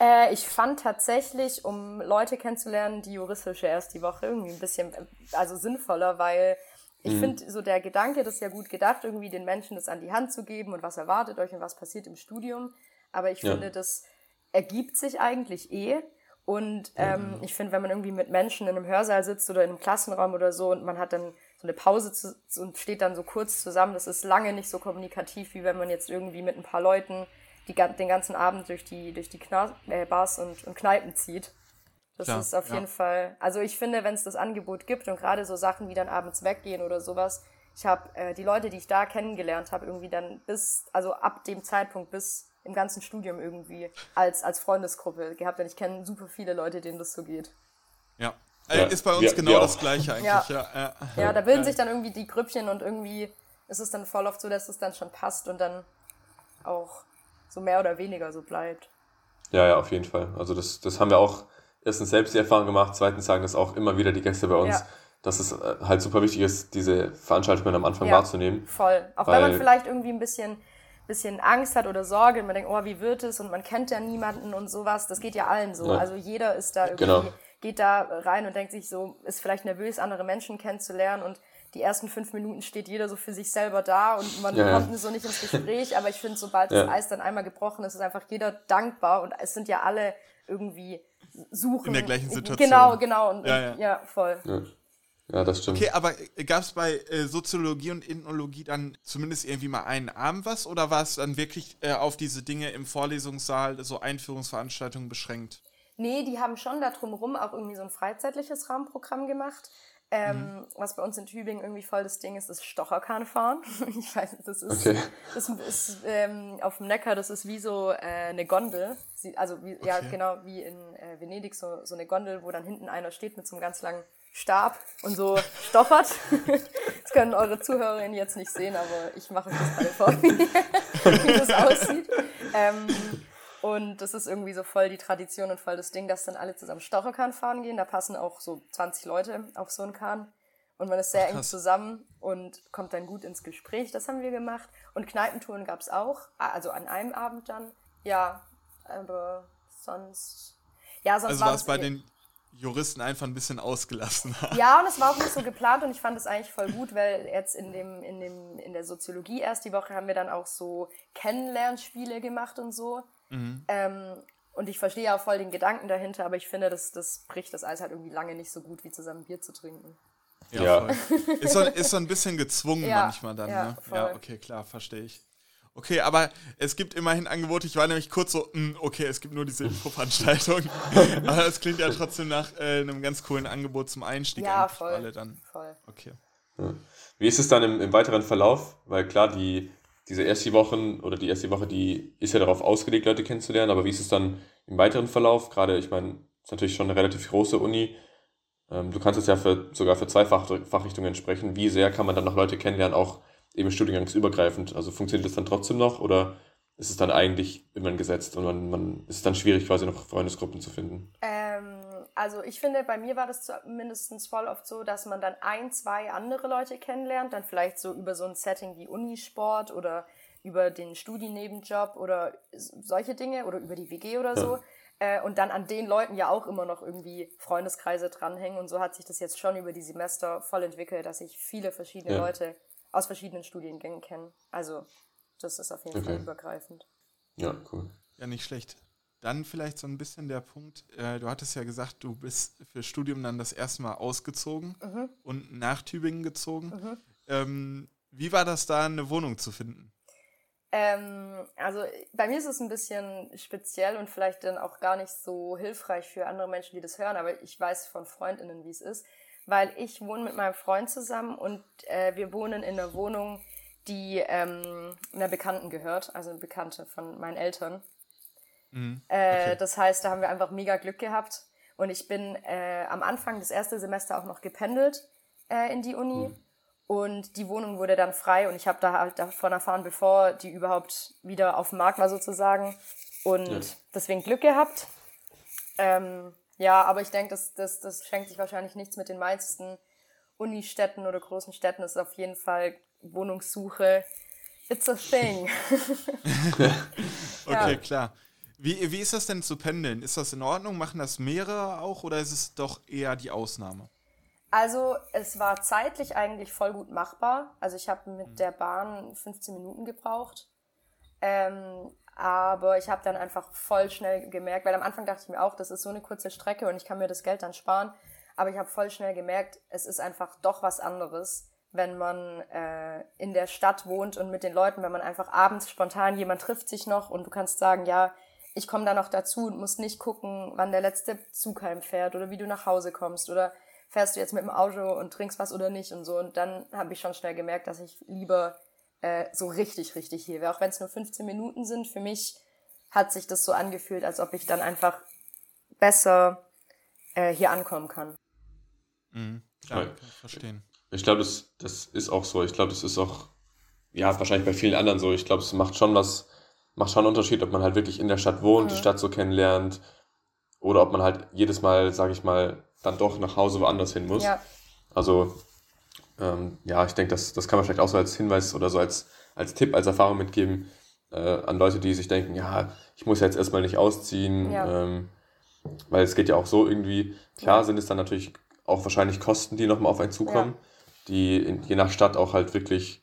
Äh, ich fand tatsächlich, um Leute kennenzulernen, die juristische erst die Woche irgendwie ein bisschen also sinnvoller, weil ich finde, so der Gedanke, das ist ja gut gedacht, irgendwie den Menschen das an die Hand zu geben und was erwartet euch und was passiert im Studium. Aber ich Ja. finde, das ergibt sich eigentlich eh. Und ähm, ich finde, wenn man irgendwie mit Menschen in einem Hörsaal sitzt oder in einem Klassenraum oder so und man hat dann so eine Pause zu, und steht dann so kurz zusammen, das ist lange nicht so kommunikativ, wie wenn man jetzt irgendwie mit ein paar Leuten die, den ganzen Abend durch die, durch die Kna äh, Bars und, und Kneipen zieht. Das Klar, ist auf ja. jeden Fall, also ich finde, wenn es das Angebot gibt und gerade so Sachen wie dann abends weggehen oder sowas, ich habe äh, die Leute, die ich da kennengelernt habe, irgendwie dann bis, also ab dem Zeitpunkt bis im ganzen Studium irgendwie als, als Freundesgruppe gehabt. Und ich kenne super viele Leute, denen das so geht. Ja. Ja, Äh, ist bei uns wir- genau das. Gleiche eigentlich. Ja. Ja. Ja, Ja, da bilden sich dann irgendwie die Grüppchen und irgendwie ist es dann voll oft so, dass es dann schon passt und dann auch so mehr oder weniger so bleibt. Ja, ja, auf jeden Fall. Also das, das haben wir auch erstens selbst die Erfahrung gemacht, zweitens sagen das auch immer wieder die Gäste bei uns, Ja. dass es äh, halt super wichtig ist, diese Veranstaltungen am Anfang Ja. wahrzunehmen. Voll. Auch wenn man vielleicht irgendwie ein bisschen, bisschen Angst hat oder Sorge und man denkt, oh, wie wird es und man kennt ja niemanden und sowas. Das geht ja allen so. Ja. Also jeder ist da irgendwie, Genau. geht da rein und denkt sich so, ist vielleicht nervös, andere Menschen kennenzulernen und die ersten fünf Minuten steht jeder so für sich selber da und man Ja, kommt so nicht ins Gespräch. Aber ich finde, sobald Ja. das Eis dann einmal gebrochen ist, ist einfach jeder dankbar und es sind ja alle irgendwie suchen. In der gleichen Situation. Genau, genau. Und, Ja, ja. ja, voll. Ja, ja das stimmt. Okay, aber gab es bei äh, Soziologie und Ethnologie dann zumindest irgendwie mal einen Abend was oder war es dann wirklich äh, auf diese Dinge im Vorlesungssaal, so Einführungsveranstaltungen beschränkt? Nee, die haben schon da drumherum auch irgendwie so ein freizeitliches Rahmenprogramm gemacht. Ähm, Mhm. Was bei uns in Tübingen irgendwie voll das Ding ist, ist Stocherkahnfahren. Ich weiß nicht, das ist, Okay. das ist ähm, auf dem Neckar, das ist wie so äh, eine Gondel. Sie, also wie, ja, Okay. genau wie in äh, Venedig, so, so eine Gondel, wo dann hinten einer steht mit so einem ganz langen Stab und so stochert. Das können eure Zuhörerinnen jetzt nicht sehen, aber ich mache euch das gerade vor, wie, wie das aussieht. Ähm, und das ist irgendwie so voll die Tradition und voll das Ding, dass dann alle zusammen Stocherkahn fahren gehen. Da passen auch so 20 Leute auf so einen Kahn. und man ist sehr Ach, eng zusammen und kommt dann gut ins Gespräch. Das haben wir gemacht. Und Kneipentouren gab es auch, also an einem Abend dann. Ja, aber sonst. Ja, sonst also war es bei den Juristen einfach ein bisschen ausgelassen Ja, und es war auch nicht so geplant und ich fand es eigentlich voll gut, weil jetzt in, dem, in, dem, in der Soziologie erst die Woche haben wir dann auch so Kennenlernspiele gemacht und so. Mhm. Ähm, und ich verstehe ja auch voll den Gedanken dahinter, aber ich finde, das, das bricht das Eis halt irgendwie lange nicht so gut, wie zusammen Bier zu trinken. Ja, ja. Ist, so, ist so ein bisschen gezwungen ja, manchmal dann, ja, ne? Ja, okay, klar, verstehe ich. Okay, aber es gibt immerhin Angebote. Ich war nämlich kurz so, mh, hm, okay, es gibt nur diese Infoveranstaltung. aber es klingt ja trotzdem nach äh, einem ganz coolen Angebot zum Einstieg. Ja, voll. alle dann. voll. Okay. Wie ist es dann im, im, weiteren Verlauf? Weil klar, die, diese erste Woche oder die erste Woche, die ist ja darauf ausgelegt, Leute kennenzulernen. Aber wie ist es dann im weiteren Verlauf? Gerade, ich meine, es ist natürlich schon eine relativ große Uni. Ähm, du kannst es ja für, sogar für zwei Fach, Fachrichtungen sprechen. Wie sehr kann man dann noch Leute kennenlernen, auch eben studiengangsübergreifend? Also funktioniert das dann trotzdem noch oder ist es dann eigentlich immer gesetzt und man, man ist es dann schwierig, quasi noch Freundesgruppen zu finden? Ähm, also ich finde, bei mir war das mindestens voll oft so, dass man dann ein, zwei andere Leute kennenlernt, dann vielleicht so über so ein Setting wie Unisport oder über den Studiennebenjob oder solche Dinge oder über die WG oder so. Ja. Äh, und dann an den Leuten ja auch immer noch irgendwie Freundeskreise dranhängen. Und so hat sich das jetzt schon über die Semester voll entwickelt, dass ich viele verschiedene ja. Leute aus verschiedenen Studiengängen kennen. Also das ist auf jeden okay. Fall übergreifend. Ja, cool. Ja, nicht schlecht. Dann vielleicht so ein bisschen der Punkt, äh, du hattest ja gesagt, du bist für Studium dann das erste Mal ausgezogen mhm. und nach Tübingen gezogen. Mhm. Ähm, wie war das da, eine Wohnung zu finden? Ähm, also bei mir ist es ein bisschen speziell und vielleicht dann auch gar nicht so hilfreich für andere Menschen, die das hören, aber ich weiß von Freundinnen, wie es ist weil ich wohne mit meinem Freund zusammen und äh, wir wohnen in einer Wohnung, die ähm, einer Bekannten gehört, also eine Bekannte von meinen Eltern. Mhm. Äh, okay. Äh, das heißt, da haben wir einfach mega Glück gehabt. Und ich bin äh, am Anfang des ersten Semester auch noch gependelt äh, in die Uni. Mhm. Und die Wohnung wurde dann frei und ich habe da halt davon erfahren, bevor die überhaupt wieder auf dem Markt war sozusagen. Und ja. deswegen Glück gehabt. Ähm, ja, aber ich denke, das, das, das schenkt sich wahrscheinlich nichts mit den meisten Unistädten oder großen Städten. Das ist auf jeden Fall Wohnungssuche. It's a thing. okay, ja. klar. Wie, wie ist das denn zu pendeln? Ist das in Ordnung? Machen das mehrere auch oder ist es doch eher die Ausnahme? Also es war zeitlich eigentlich voll gut machbar. Also ich habe mit der Bahn 15 Minuten gebraucht. Ähm, aber ich habe dann einfach voll schnell gemerkt, weil am Anfang dachte ich mir auch, das ist so eine kurze Strecke und ich kann mir das Geld dann sparen. Aber ich habe voll schnell gemerkt, es ist einfach doch was anderes, wenn man äh, in der Stadt wohnt und mit den Leuten, wenn man einfach abends spontan jemand trifft sich noch und du kannst sagen, ja, ich komme da noch dazu und muss nicht gucken, wann der letzte Zug heimfährt oder wie du nach Hause kommst oder fährst du jetzt mit dem Auto und trinkst was oder nicht und so. Und dann habe ich schon schnell gemerkt, dass ich lieber äh, so richtig, richtig hier wäre. Auch wenn es nur 15 Minuten sind, für mich hat sich das so angefühlt, als ob ich dann einfach besser äh, hier ankommen kann. Mhm. Ja, kann ich verstehen. Ich glaube, das, das ist auch so. Ich glaube, das ist auch, ja, wahrscheinlich bei vielen anderen so. Ich glaube, es macht schon was, macht schon einen Unterschied, ob man halt wirklich in der Stadt wohnt, mhm. die Stadt so kennenlernt, oder ob man halt jedes Mal, sage ich mal, dann doch nach Hause woanders hin muss. Ja. Also ähm, ja, ich denke, das, das kann man vielleicht auch so als Hinweis oder so als, als Tipp, als Erfahrung mitgeben äh, an Leute, die sich denken, ja, ich muss jetzt erstmal nicht ausziehen, ja. ähm, weil es geht ja auch so irgendwie. Klar ja. sind es dann natürlich auch wahrscheinlich Kosten, die nochmal auf einen zukommen, die in, je nach Stadt auch halt wirklich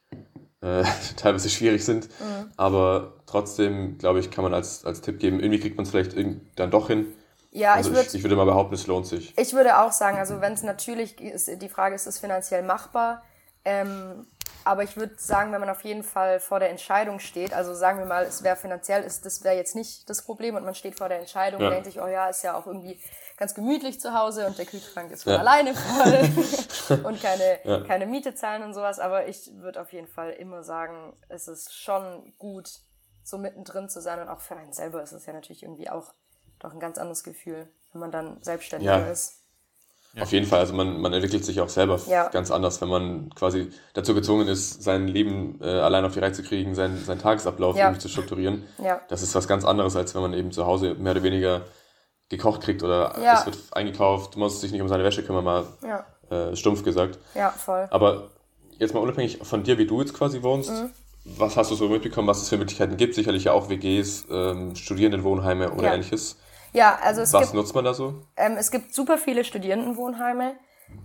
äh, teilweise schwierig sind. Mhm. Aber trotzdem, glaube ich, kann man als, als Tipp geben, irgendwie kriegt man es vielleicht dann doch hin, ja, also ich, würd, ich, ich, würde mal behaupten, es lohnt sich. Ich würde auch sagen, also wenn es natürlich ist, die Frage ist, ist es finanziell machbar? Ähm, aber ich würde sagen, wenn man auf jeden Fall vor der Entscheidung steht, also sagen wir mal, es wäre finanziell, ist, das wäre jetzt nicht das Problem und man steht vor der Entscheidung ja. und denkt sich, oh ja, ist ja auch irgendwie ganz gemütlich zu Hause und der Kühlschrank ist von ja. alleine voll und keine, ja. keine Miete zahlen und sowas. Aber ich würde auf jeden Fall immer sagen, es ist schon gut, so mittendrin zu sein und auch für einen selber ist es ja natürlich irgendwie auch doch ein ganz anderes Gefühl, wenn man dann selbstständiger ja. Auf jeden Fall, also man, man entwickelt sich auch selber ja. ganz anders, wenn man quasi dazu gezwungen ist, sein Leben äh, allein auf die Reihe zu kriegen, seinen, seinen Tagesablauf ja. irgendwie zu strukturieren. Ja. Das ist was ganz anderes, als wenn man eben zu Hause mehr oder weniger gekocht kriegt oder es wird eingekauft, muss sich nicht um seine Wäsche kümmern, mal äh, stumpf gesagt. ja, voll. Aber jetzt mal unabhängig von dir, wie du jetzt quasi wohnst, Mhm. was hast du so mitbekommen, was es für Möglichkeiten gibt? Sicherlich ja auch WGs, ähm, Studierendenwohnheime oder ähnliches. Ja, also es Was gibt nutzt man da so? Ähm, es gibt super viele Studierendenwohnheime.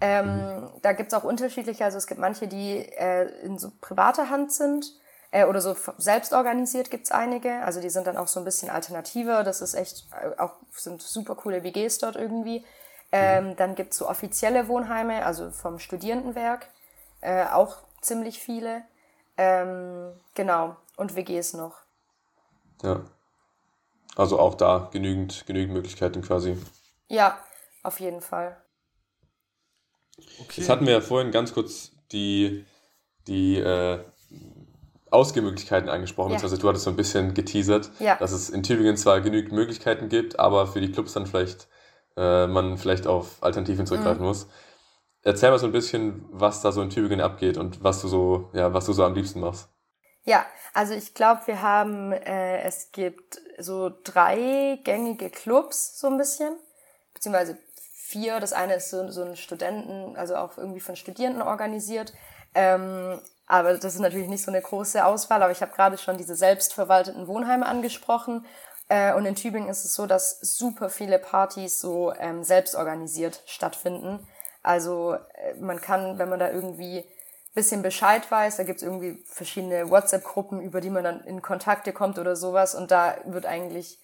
Ähm, Da gibt es auch unterschiedliche. Also es gibt manche, die äh, in so privater Hand sind äh, oder so selbst organisiert gibt es einige. Also die sind dann auch so ein bisschen alternativer. Das ist echt äh, auch sind super coole WGs dort irgendwie. Ähm, dann gibt es so offizielle Wohnheime, also vom Studierendenwerk, äh, auch ziemlich viele. Ähm, genau. Und WGs noch. Ja. Also auch da genügend, genügend Möglichkeiten quasi. Ja, auf jeden Fall. Okay. Jetzt hatten wir ja vorhin ganz kurz die, die äh, Ausgehmöglichkeiten angesprochen. Ja. Also du hattest so ein bisschen geteasert, Ja. dass es in Tübingen zwar genügend Möglichkeiten gibt, aber für die Clubs dann vielleicht äh, man vielleicht auf Alternativen zurückgreifen Mhm. muss. Erzähl mal so ein bisschen, was da so in Tübingen abgeht und was du so, ja, was du so am liebsten machst. Ja, also ich glaube, wir haben, äh, es gibt so drei gängige Clubs so ein bisschen, beziehungsweise vier. Das eine ist so, so ein Studenten, also auch irgendwie von Studierenden organisiert. Ähm, aber das ist natürlich nicht so eine große Auswahl. Aber ich habe gerade schon diese selbstverwalteten Wohnheime angesprochen. Äh, und in Tübingen ist es so, dass super viele Partys so ähm, selbst organisiert stattfinden. Also äh, man kann, wenn man da irgendwie bisschen Bescheid weiß, da gibt's irgendwie verschiedene WhatsApp-Gruppen, über die man dann in Kontakte kommt oder sowas und da wird eigentlich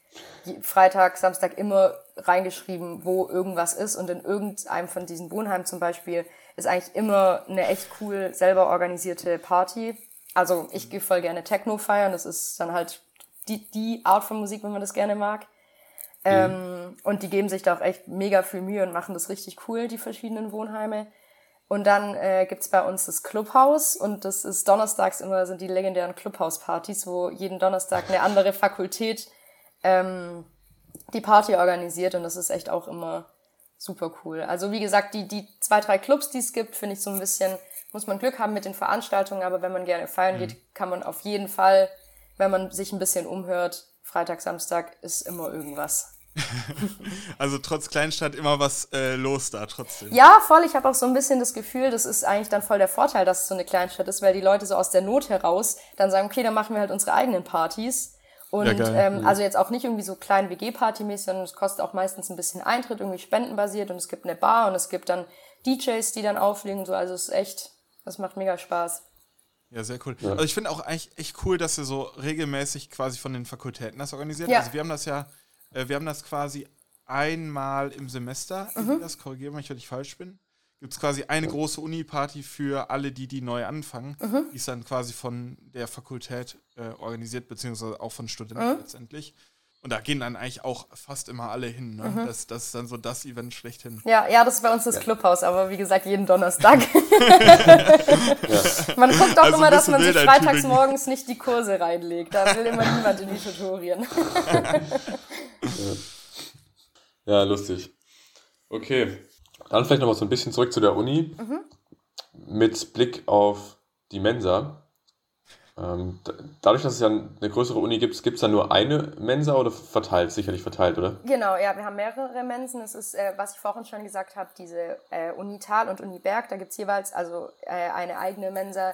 Freitag, Samstag immer reingeschrieben, wo irgendwas ist und in irgendeinem von diesen Wohnheimen zum Beispiel ist eigentlich immer eine echt cool selber organisierte Party. Also ich gehe voll gerne Techno feiern, das ist dann halt die, die Art von Musik, wenn man das gerne mag. Ähm, und die geben sich da auch echt mega viel Mühe und machen das richtig cool, die verschiedenen Wohnheime. Und dann äh, gibt's bei uns das Clubhaus und das ist donnerstags immer sind die legendären Clubhauspartys, wo jeden Donnerstag eine andere Fakultät ähm, die Party organisiert und das ist echt auch immer super cool. Also wie gesagt, die, die zwei, drei Clubs, die es gibt, finde ich so ein bisschen, muss man Glück haben mit den Veranstaltungen, aber wenn man gerne feiern geht, kann man auf jeden Fall, wenn man sich ein bisschen umhört, Freitag, Samstag ist immer irgendwas. Also trotz Kleinstadt immer was äh, los da trotzdem. Ja, voll. Ich habe auch so ein bisschen das Gefühl, das ist eigentlich dann voll der Vorteil, dass es so eine Kleinstadt ist, weil die Leute so aus der Not heraus dann sagen, okay, dann machen wir halt unsere eigenen Partys. Und Ja, geil. ähm, also jetzt auch nicht irgendwie so klein WG-Party-mäßig, sondern es kostet auch meistens ein bisschen Eintritt, irgendwie spendenbasiert und es gibt eine Bar und es gibt dann DJs, die dann auflegen und so. Also es ist echt, das macht mega Spaß. Ja, sehr cool. Also ich finde auch eigentlich echt cool, dass ihr so regelmäßig quasi von den Fakultäten das organisiert. Ja. Also wir haben das ja, äh, wir haben das quasi einmal im Semester, Mhm. das korrigiere mich, wenn ich falsch bin. Gibt es quasi eine große Uni-Party für alle, die, die neu anfangen. Mhm. Die ist dann quasi von der Fakultät äh, organisiert, beziehungsweise auch von Studenten Mhm. letztendlich. Und da gehen dann eigentlich auch fast immer alle hin. Ne? Mhm. Das, das ist dann so das Event schlechthin. Ja, ja, das ist bei uns das Clubhaus, aber wie gesagt, jeden Donnerstag. Man guckt auch Also immer, dass man sich freitags morgens nicht die Kurse reinlegt. Da will immer niemand in die Tutorien. Ja, lustig. Okay. Dann vielleicht noch mal so ein bisschen zurück zu der Uni. Mit Blick auf die Mensa. Ähm, da- dadurch, dass es ja eine größere Uni gibt, gibt es da nur eine Mensa oder verteilt? Sicherlich verteilt, oder? Genau, ja, wir haben mehrere Mensen. Es ist, äh, was ich vorhin schon gesagt habe, diese äh, Unital und Uniberg. Da gibt's jeweils also äh, eine eigene Mensa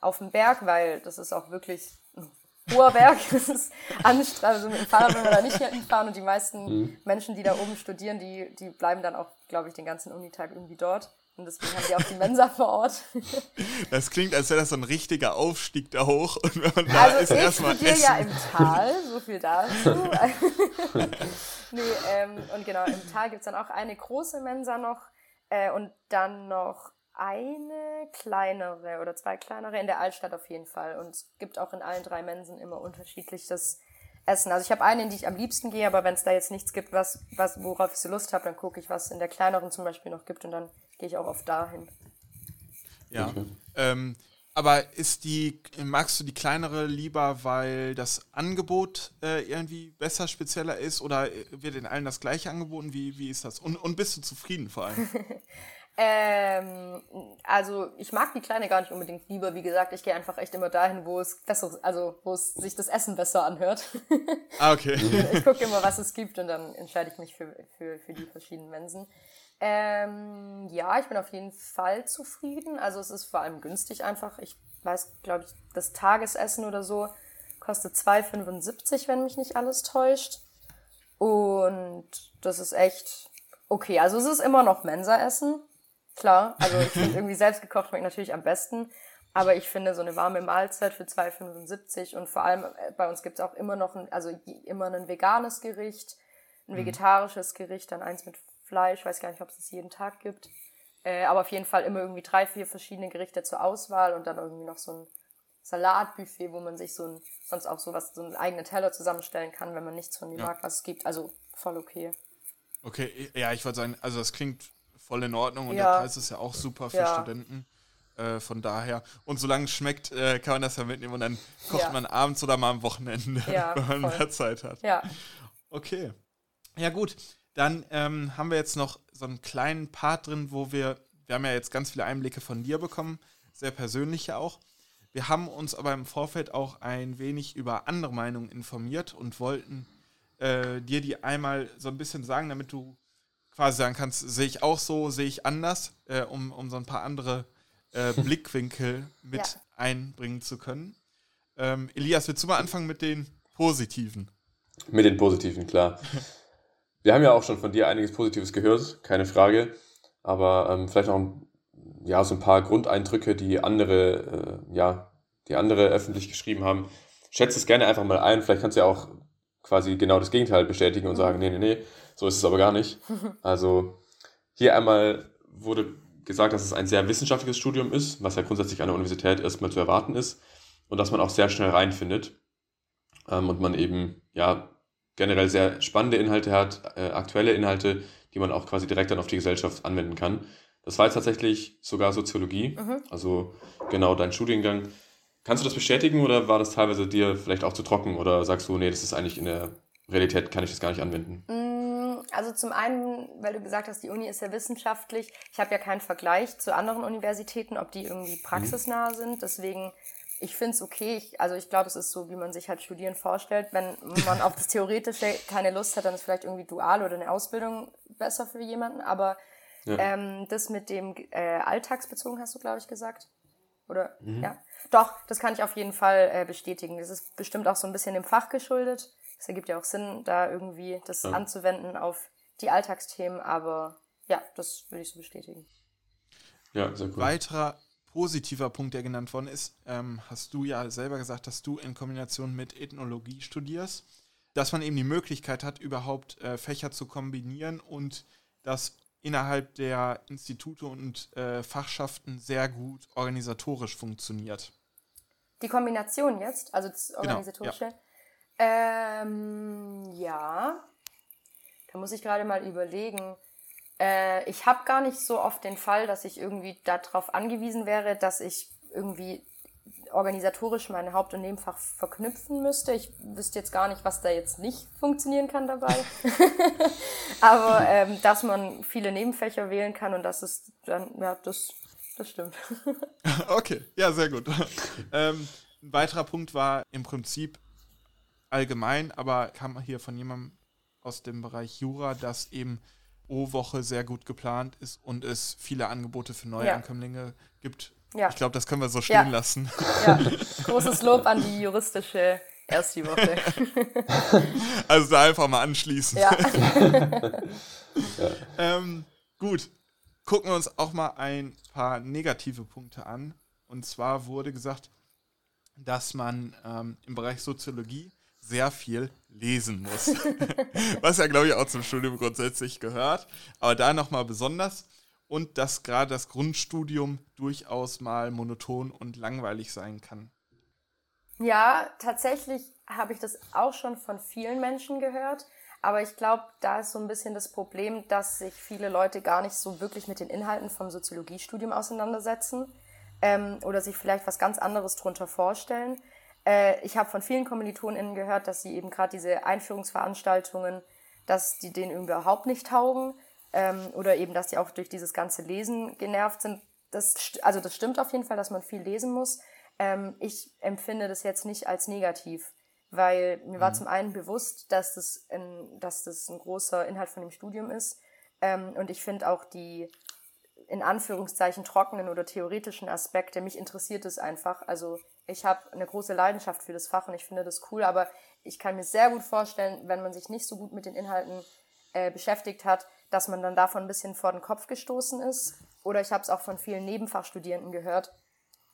auf dem Berg, weil das ist auch wirklich ein hoher Berg. Das ist anstrengend. Also mit dem Fahrrad will man da nicht hinfahren. Und die meisten Menschen, die da oben studieren, die, die bleiben dann auch, glaube ich, den ganzen Unitag irgendwie dort. Und deswegen haben die auch die Mensa vor Ort. Das klingt, als wäre das so ein richtiger Aufstieg da hoch. Und wenn man da ist, Also ich erstmal studiere essen. ja im Tal, so viel dazu. nee, ähm, und genau, im Tal gibt's dann auch eine große Mensa noch äh, und dann noch eine kleinere oder zwei kleinere in der Altstadt auf jeden Fall. Und es gibt auch in allen drei Mensen immer unterschiedliches Essen. Also ich habe eine, in die ich am liebsten gehe, aber wenn es da jetzt nichts gibt, was, was, worauf ich so Lust habe, dann gucke ich, was in der kleineren zum Beispiel noch gibt und dann gehe ich auch oft dahin. Ja. Ähm, aber ist die, magst du die kleinere lieber, weil das Angebot äh, irgendwie besser, spezieller ist oder äh, wird in allen das gleiche angeboten? Wie, wie ist das? Und, und bist du zufrieden vor allem? Ähm, also ich mag die Kleine gar nicht unbedingt lieber. Wie gesagt, ich gehe einfach echt immer dahin, wo es besser, also wo es sich das Essen besser anhört. Ah, okay. ich gucke immer, was es gibt und dann entscheide ich mich für, für, für die verschiedenen Mensen. Ähm, ja, ich bin auf jeden Fall zufrieden. Also es ist vor allem günstig einfach. Ich weiß, glaube ich, das Tagesessen oder so kostet 2,75, wenn mich nicht alles täuscht. Und das ist echt okay. Also es ist immer noch Mensa-Essen. Klar, also ich finde irgendwie selbst gekocht schmeckt natürlich am besten. Aber ich finde so eine warme Mahlzeit für 2,75 und vor allem äh, bei uns gibt es auch immer noch ein, also immer ein veganes Gericht, ein mhm. vegetarisches Gericht, dann eins mit Fleisch, weiß gar nicht, ob es das jeden Tag gibt. Äh, aber auf jeden Fall immer irgendwie drei, vier verschiedene Gerichte zur Auswahl und dann irgendwie noch so ein Salatbuffet, wo man sich so ein, sonst auch so was, so einen eigenen Teller zusammenstellen kann, wenn man nichts von dem ja. mag, was es gibt. Also voll okay. Okay, ja, ich wollte sagen, also das klingt voll in Ordnung und ja. der Preis ist ja auch super für ja. Studenten. Äh, von daher. Und solange es schmeckt, äh, kann man das ja mitnehmen und dann kocht ja. man abends oder mal am Wochenende, wenn man voll. mehr Zeit hat. Ja. Okay. Ja, gut. Dann ähm, haben wir jetzt noch so einen kleinen Part drin, wo wir, wir haben ja jetzt ganz viele Einblicke von dir bekommen, sehr persönliche auch. Wir haben uns aber im Vorfeld auch ein wenig über andere Meinungen informiert und wollten äh, dir die einmal so ein bisschen sagen, damit du quasi sagen kannst, sehe ich auch so, sehe ich anders, äh, um, um so ein paar andere äh, Blickwinkel mit ja. einbringen zu können. Ähm, Elias, willst du mal anfangen mit den positiven? Mit den positiven, klar. Wir haben ja auch schon von dir einiges Positives gehört, keine Frage. Aber ähm, vielleicht noch ein, ja, so ein paar Grundeindrücke, die andere, äh, ja, die andere öffentlich geschrieben haben. Schätze es gerne einfach mal ein. Vielleicht kannst du ja auch quasi genau das Gegenteil bestätigen und sagen, nee, nee, nee, so ist es aber gar nicht. Also hier einmal wurde gesagt, dass es ein sehr wissenschaftliches Studium ist, was ja grundsätzlich an der Universität erstmal zu erwarten ist und dass man auch sehr schnell reinfindet ähm, und man eben ja generell sehr spannende Inhalte hat, äh, aktuelle Inhalte, die man auch quasi direkt dann auf die Gesellschaft anwenden kann. Das war jetzt tatsächlich sogar Soziologie, mhm. also genau dein Studiengang. Kannst du das bestätigen oder war das teilweise dir vielleicht auch zu trocken oder sagst du, nee, das ist eigentlich in der Realität, kann ich das gar nicht anwenden? Mm, also zum einen, weil du gesagt hast, die Uni ist ja wissenschaftlich. Ich habe ja keinen Vergleich zu anderen Universitäten, ob die irgendwie mhm. praxisnah mhm. sind. Deswegen ich finde es okay. Ich, also ich glaube, es ist so, wie man sich halt Studieren vorstellt. Wenn man auf das Theoretische keine Lust hat, dann ist vielleicht irgendwie dual oder eine Ausbildung besser für jemanden. Aber ja. ähm, das mit dem äh, Alltagsbezogen hast du, glaube ich, gesagt. Oder mhm. ja. Doch, das kann ich auf jeden Fall äh, bestätigen. Das ist bestimmt auch so ein bisschen dem Fach geschuldet. Es ergibt ja auch Sinn, da irgendwie das ja. anzuwenden auf die Alltagsthemen, aber ja, das würde ich so bestätigen. Ja, sehr cool. Weiterer positiver Punkt, der genannt worden ist, ähm, hast du ja selber gesagt, dass du in Kombination mit Ethnologie studierst, dass man eben die Möglichkeit hat, überhaupt äh, Fächer zu kombinieren und dass innerhalb der Institute und äh, Fachschaften sehr gut organisatorisch funktioniert. Die Kombination jetzt, also das genau, organisatorische? Genau, ja. Ähm, ja, da muss ich gerade mal überlegen. Äh, ich habe gar nicht so oft den Fall, dass ich irgendwie darauf angewiesen wäre, dass ich irgendwie organisatorisch mein Haupt- und Nebenfach verknüpfen müsste. Ich wüsste jetzt gar nicht, was da jetzt nicht funktionieren kann dabei. Aber ähm, dass man viele Nebenfächer wählen kann und das ist dann, ja, das, das stimmt. okay, ja, sehr gut. ähm, ein weiterer Punkt war im Prinzip allgemein, aber kam hier von jemandem aus dem Bereich Jura, dass eben O-Woche sehr gut geplant ist und es viele Angebote für Neuankömmlinge ja. gibt. Ja. Ich glaube, das können wir so stehen ja. lassen. Ja, großes Lob an die juristische erste Woche. Also da einfach mal anschließen. Ja. ähm, gut, gucken wir uns auch mal ein paar negative Punkte an. Und zwar wurde gesagt, dass man ähm, im Bereich Soziologie sehr viel lesen muss. Was ja, glaube ich, auch zum Studium grundsätzlich gehört. Aber da nochmal besonders. Und dass gerade das Grundstudium durchaus mal monoton und langweilig sein kann. Ja, tatsächlich habe ich das auch schon von vielen Menschen gehört. Aber ich glaube, da ist so ein bisschen das Problem, dass sich viele Leute gar nicht so wirklich mit den Inhalten vom Soziologiestudium auseinandersetzen ähm, oder sich vielleicht was ganz anderes drunter vorstellen. Äh, ich habe von vielen KommilitonInnen gehört, dass sie eben gerade diese Einführungsveranstaltungen, dass die denen überhaupt nicht taugen. ähm, oder eben, dass die auch durch dieses ganze Lesen genervt sind. Das, also das stimmt auf jeden Fall, dass man viel lesen muss. Ähm, ich empfinde das jetzt nicht als negativ, weil mir war mhm. zum einen bewusst, dass das, ein, dass das ein großer Inhalt von dem Studium ist. Ähm, und ich finde auch die in Anführungszeichen trockenen oder theoretischen Aspekte, mich interessiert es einfach. Also ich habe eine große Leidenschaft für das Fach und ich finde das cool, aber ich kann mir sehr gut vorstellen, wenn man sich nicht so gut mit den Inhalten äh, beschäftigt hat, dass man dann davon ein bisschen vor den Kopf gestoßen ist. Oder ich habe es auch von vielen Nebenfachstudierenden gehört,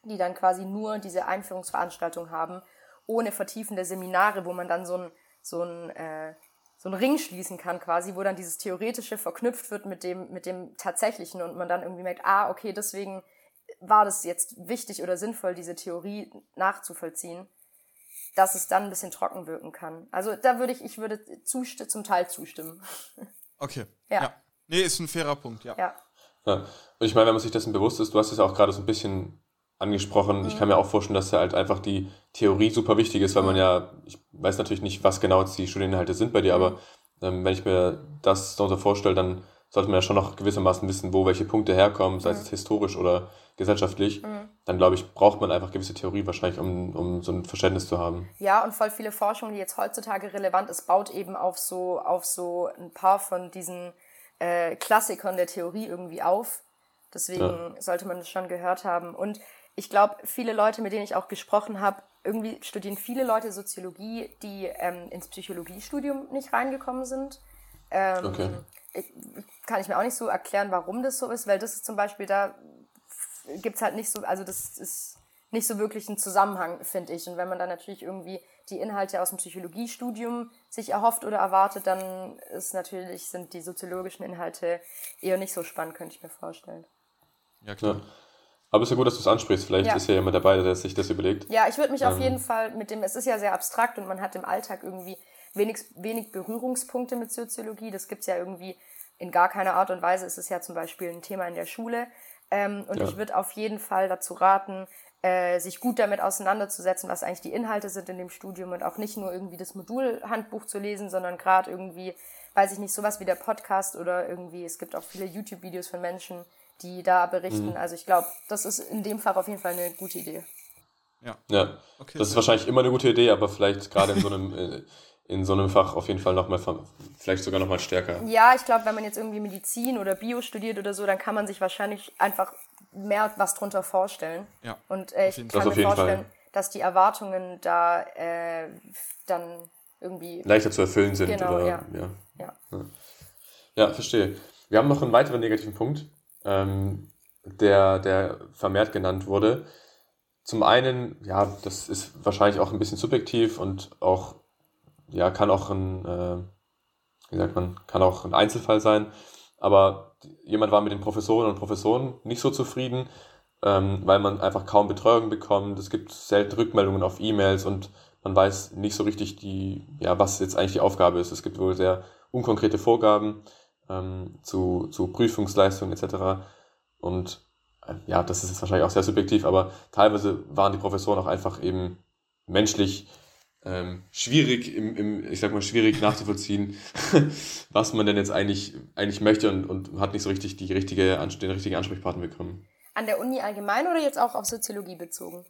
die dann quasi nur diese Einführungsveranstaltung haben, ohne vertiefende Seminare, wo man dann so ein, so ein, äh, so ein Ring schließen kann quasi, wo dann dieses Theoretische verknüpft wird mit dem, mit dem Tatsächlichen und man dann irgendwie merkt, ah, okay, deswegen war das jetzt wichtig oder sinnvoll, diese Theorie nachzuvollziehen, dass es dann ein bisschen trocken wirken kann. Also da würde ich, ich würde zum Teil zustimmen. Okay. Ja. ja. Nee, ist ein fairer Punkt, ja. Ja. ja. Und ich meine, wenn man sich dessen bewusst ist, du hast es ja auch gerade so ein bisschen angesprochen. Mhm. Ich kann mir auch vorstellen, dass ja halt einfach die Theorie super wichtig ist, weil man ja, ich weiß natürlich nicht, was genau jetzt die Studieninhalte sind bei dir, mhm. aber ähm, wenn ich mir das so vorstelle, dann sollte man ja schon noch gewissermaßen wissen, wo welche Punkte herkommen, sei mhm. es historisch oder gesellschaftlich. Mhm. Dann glaube ich, braucht man einfach gewisse Theorie wahrscheinlich, um, um so ein Verständnis zu haben. Ja, und voll viele Forschung, die jetzt heutzutage relevant ist, baut eben auf so, auf so ein paar von diesen äh, Klassikern der Theorie irgendwie auf. Deswegen ja. sollte man das schon gehört haben. Und ich glaube, viele Leute, mit denen ich auch gesprochen habe, irgendwie studieren viele Leute Soziologie, die ähm, ins Psychologiestudium nicht reingekommen sind. Ähm, okay. Ich, kann ich mir auch nicht so erklären, warum das so ist, weil das ist zum Beispiel, da gibt es halt nicht so, also das ist nicht so wirklich ein Zusammenhang, finde ich. Und wenn man dann natürlich irgendwie die Inhalte aus dem Psychologiestudium sich erhofft oder erwartet, dann ist natürlich, sind die soziologischen Inhalte eher nicht so spannend, könnte ich mir vorstellen. Ja, klar. Aber es ist ja gut, dass du es ansprichst. Vielleicht ja. ist ja jemand dabei, der sich das überlegt. Ja, ich würde mich ähm. auf jeden Fall mit dem, es ist ja sehr abstrakt und man hat im Alltag irgendwie wenig, wenig Berührungspunkte mit Soziologie. Das gibt es ja irgendwie in gar keiner Art und Weise. Es ist ja zum Beispiel ein Thema in der Schule. Ähm, und ja. ich würde auf jeden Fall dazu raten, äh, sich gut damit auseinanderzusetzen, was eigentlich die Inhalte sind in dem Studium und auch nicht nur irgendwie das Modulhandbuch zu lesen, sondern gerade irgendwie, weiß ich nicht, sowas wie der Podcast oder irgendwie, es gibt auch viele YouTube-Videos von Menschen, die da berichten. Mhm. Also ich glaube, das ist in dem Fach auf jeden Fall eine gute Idee. Ja. Ja. Okay, das ist wahrscheinlich immer eine gute Idee, aber vielleicht gerade in so einem äh, in so einem Fach auf jeden Fall nochmal, vielleicht sogar nochmal stärker. Ja, ich glaube, wenn man jetzt irgendwie Medizin oder Bio studiert oder so, dann kann man sich wahrscheinlich einfach mehr was drunter vorstellen. Ja. Und äh, ich kann mir vorstellen, Fall. dass die Erwartungen da äh, dann irgendwie leichter zu erfüllen sind. Genau, oder, ja. Ja. ja. ja. verstehe. Wir haben noch einen weiteren negativen Punkt ähm, der, der vermehrt genannt wurde. Zum einen, ja, das ist wahrscheinlich auch ein bisschen subjektiv und auch, ja, kann auch ein, äh, wie sagt man, kann auch ein Einzelfall sein. Aber jemand war mit den Professoren und Professoren nicht so zufrieden, ähm, weil man einfach kaum Betreuung bekommt. Es gibt selten Rückmeldungen auf E-Mails und man weiß nicht so richtig, die, ja, was jetzt eigentlich die Aufgabe ist. Es gibt wohl sehr unkonkrete Vorgaben ähm, zu, zu Prüfungsleistungen etc. Und äh, ja, das ist jetzt wahrscheinlich auch sehr subjektiv, aber teilweise waren die Professoren auch einfach eben menschlich ähm, schwierig, im, im, ich sag mal, schwierig nachzuvollziehen, was man denn jetzt eigentlich, eigentlich möchte und, und hat nicht so richtig die richtige, den richtigen Ansprechpartner bekommen. An der Uni allgemein oder jetzt auch auf Soziologie bezogen?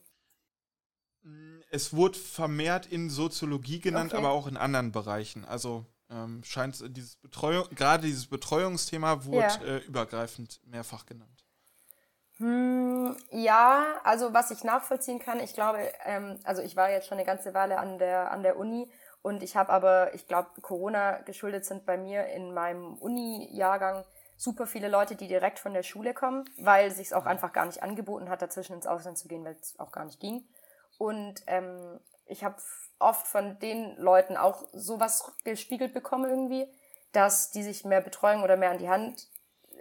Es wurde vermehrt in Soziologie genannt, okay. aber auch in anderen Bereichen. Also ähm, scheint dieses Betreuung, gerade dieses Betreuungsthema wurde ja. äh, übergreifend mehrfach genannt. Hm, ja, also was ich nachvollziehen kann, ich glaube, ähm, also ich war jetzt schon eine ganze Weile an der, an der Uni und ich habe aber, ich glaube, Corona geschuldet sind bei mir in meinem Uni-Jahrgang super viele Leute, die direkt von der Schule kommen, weil es sich auch einfach gar nicht angeboten hat, dazwischen ins Ausland zu gehen, weil es auch gar nicht ging. Und ähm, ich habe oft von den Leuten auch sowas gespiegelt bekommen irgendwie, dass die sich mehr Betreuung oder mehr an die Hand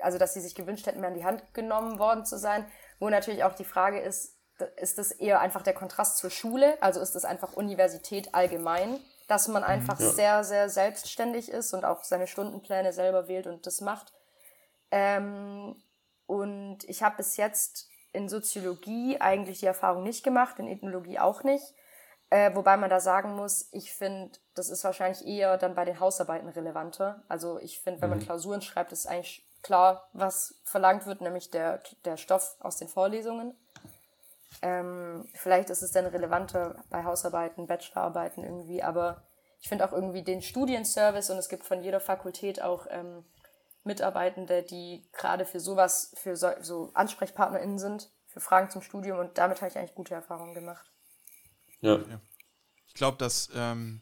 also dass sie sich gewünscht hätten, mehr in die Hand genommen worden zu sein. Wo natürlich auch die Frage ist, ist das eher einfach der Kontrast zur Schule? Also ist das einfach Universität allgemein, dass man mhm, einfach ja. sehr, sehr selbstständig ist und auch seine Stundenpläne selber wählt und das macht. Ähm, und ich habe bis jetzt in Soziologie eigentlich die Erfahrung nicht gemacht, in Ethnologie auch nicht. Äh, wobei man da sagen muss, ich finde, das ist wahrscheinlich eher dann bei den Hausarbeiten relevanter. Also ich finde, wenn man mhm. Klausuren schreibt, ist eigentlich klar, was verlangt wird, nämlich der, der Stoff aus den Vorlesungen. Ähm, vielleicht ist es dann relevanter bei Hausarbeiten, Bachelorarbeiten irgendwie, aber ich finde auch irgendwie den Studienservice und es gibt von jeder Fakultät auch ähm, Mitarbeitende, die gerade für sowas, für so, so AnsprechpartnerInnen sind, für Fragen zum Studium und damit habe ich eigentlich gute Erfahrungen gemacht. Ja. Ich glaube, das ähm,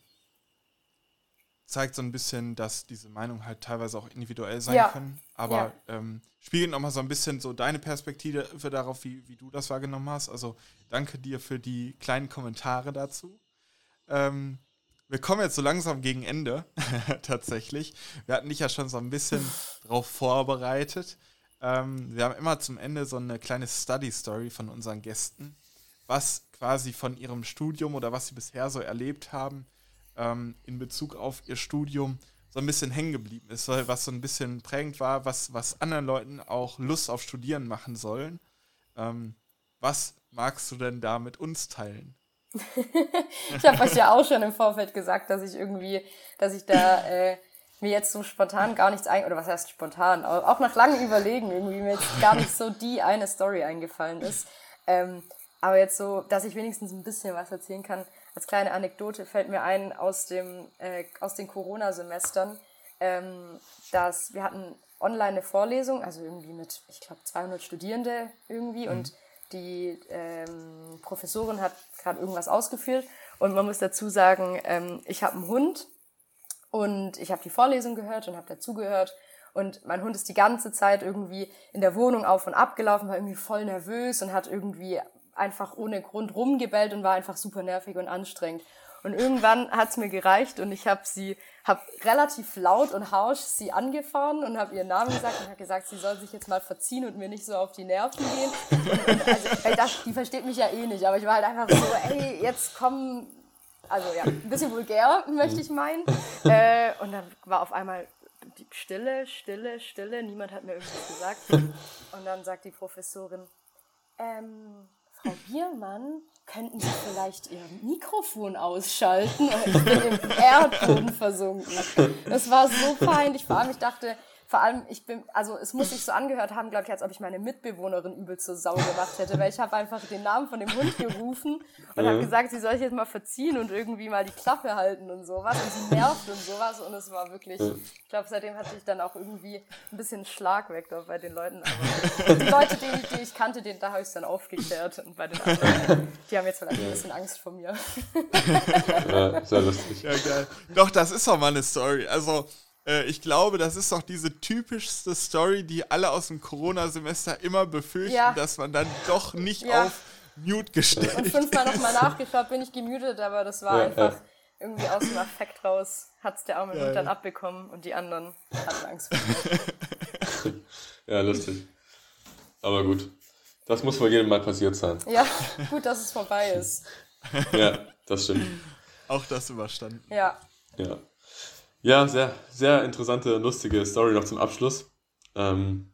zeigt so ein bisschen, dass diese Meinungen halt teilweise auch individuell sein ja. können. Aber ja. ähm, spiegelt nochmal so ein bisschen so deine Perspektive für darauf, wie, wie du das wahrgenommen hast. Also danke dir für die kleinen Kommentare dazu. Ähm, wir kommen jetzt so langsam gegen Ende, tatsächlich. Wir hatten dich ja schon so ein bisschen drauf vorbereitet. Ähm, wir haben immer zum Ende so eine kleine Study-Story von unseren Gästen, was quasi von ihrem Studium oder was sie bisher so erlebt haben ähm, in Bezug auf ihr Studium so ein bisschen hängen geblieben ist, was so ein bisschen prägend war, was, was anderen Leuten auch Lust auf Studieren machen sollen. Ähm, was magst du denn da mit uns teilen? ich habe euch ja auch schon im Vorfeld gesagt, dass ich irgendwie, dass ich da äh, mir jetzt so spontan gar nichts ein oder was heißt spontan, auch nach langem Überlegen irgendwie mir jetzt gar nicht so die eine Story eingefallen ist. Ähm, aber jetzt so, dass ich wenigstens ein bisschen was erzählen kann. Als kleine Anekdote fällt mir ein aus dem äh, aus den Corona-Semestern, ähm, dass wir hatten online eine Vorlesung, also irgendwie mit, ich glaube, 200 Studierende irgendwie mhm. und die ähm, Professorin hat gerade irgendwas ausgeführt und man muss dazu sagen, ähm, ich habe einen Hund und ich habe die Vorlesung gehört und habe dazugehört und mein Hund ist die ganze Zeit irgendwie in der Wohnung auf und ab gelaufen, war irgendwie voll nervös und hat irgendwie einfach ohne Grund rumgebellt und war einfach super nervig und anstrengend. Und irgendwann hat's mir gereicht und ich habe sie, habe relativ laut und harsch sie angefahren und habe ihren Namen gesagt und habe gesagt, sie soll sich jetzt mal verziehen und mir nicht so auf die Nerven gehen. Und, und also, ey, das, die versteht mich ja eh nicht, aber ich war halt einfach so, ey, jetzt komm, also ja, ein bisschen vulgär, möchte ich meinen. Äh, und dann war auf einmal die Stille, Stille, Stille, niemand hat mir irgendwas gesagt. Und dann sagt die Professorin, ähm, Frau Biermann, könnten Sie vielleicht Ihr Mikrofon ausschalten? Ich bin im Erdboden versunken. Das war so peinlich. Vor allem, ich dachte, vor allem, ich bin, also es muss sich so angehört haben, glaube ich, als ob ich meine Mitbewohnerin übel zur Sau gemacht hätte, weil ich habe einfach den Namen von dem Hund gerufen und mhm. habe gesagt, sie soll sich jetzt mal verziehen und irgendwie mal die Klappe halten und sowas und sie nervt und sowas und es war wirklich, ich glaube, seitdem hatte ich dann auch irgendwie ein bisschen Schlag weg bei den Leuten, aber die Leute, die, die ich kannte, den, da habe ich es dann aufgeklärt und bei den anderen, die haben jetzt vielleicht ein bisschen Angst vor mir. ja, sehr lustig. Ja, geil. Doch, das ist doch mal eine Story. Also, ich glaube, das ist doch diese typischste Story, die alle aus dem Corona-Semester immer befürchten, ja. dass man dann doch nicht ja. auf Mute gestellt. Und fünfmal nochmal nachgeschaut, bin ich gemutet, aber das war ja, einfach irgendwie aus dem Affekt raus, hat es der arme Hund dann abbekommen und die anderen hatten Angst vor mir. ja, lustig. Aber gut. Das muss wohl jedem mal passiert sein. Ja, gut, dass es vorbei ist. ja, das stimmt. Auch das überstanden. Ja. Ja. Ja, sehr, sehr interessante, lustige Story noch zum Abschluss. Ähm,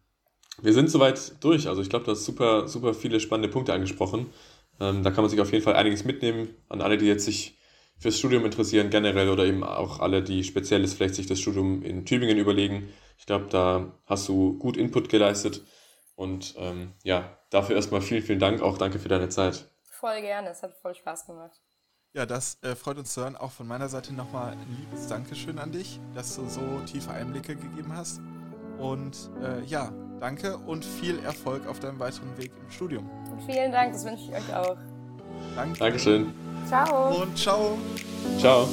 wir sind soweit durch. Also ich glaube, du hast super, super viele spannende Punkte angesprochen. Ähm, da kann man sich auf jeden Fall einiges mitnehmen an alle, die jetzt sich fürs Studium interessieren generell oder eben auch alle, die speziell ist, vielleicht sich das Studium in Tübingen überlegen. Ich glaube, da hast du gut Input geleistet. Und ähm, ja, dafür erstmal vielen, vielen Dank. Auch danke für deine Zeit. Voll gerne, es hat voll Spaß gemacht. Ja, das äh, freut uns zu hören. Auch von meiner Seite nochmal ein liebes Dankeschön an dich, dass du so tiefe Einblicke gegeben hast. Und äh, ja, danke und viel Erfolg auf deinem weiteren Weg im Studium. Und vielen Dank, das wünsche ich euch auch. Danke. Dankeschön. Ciao. Und ciao. Ciao.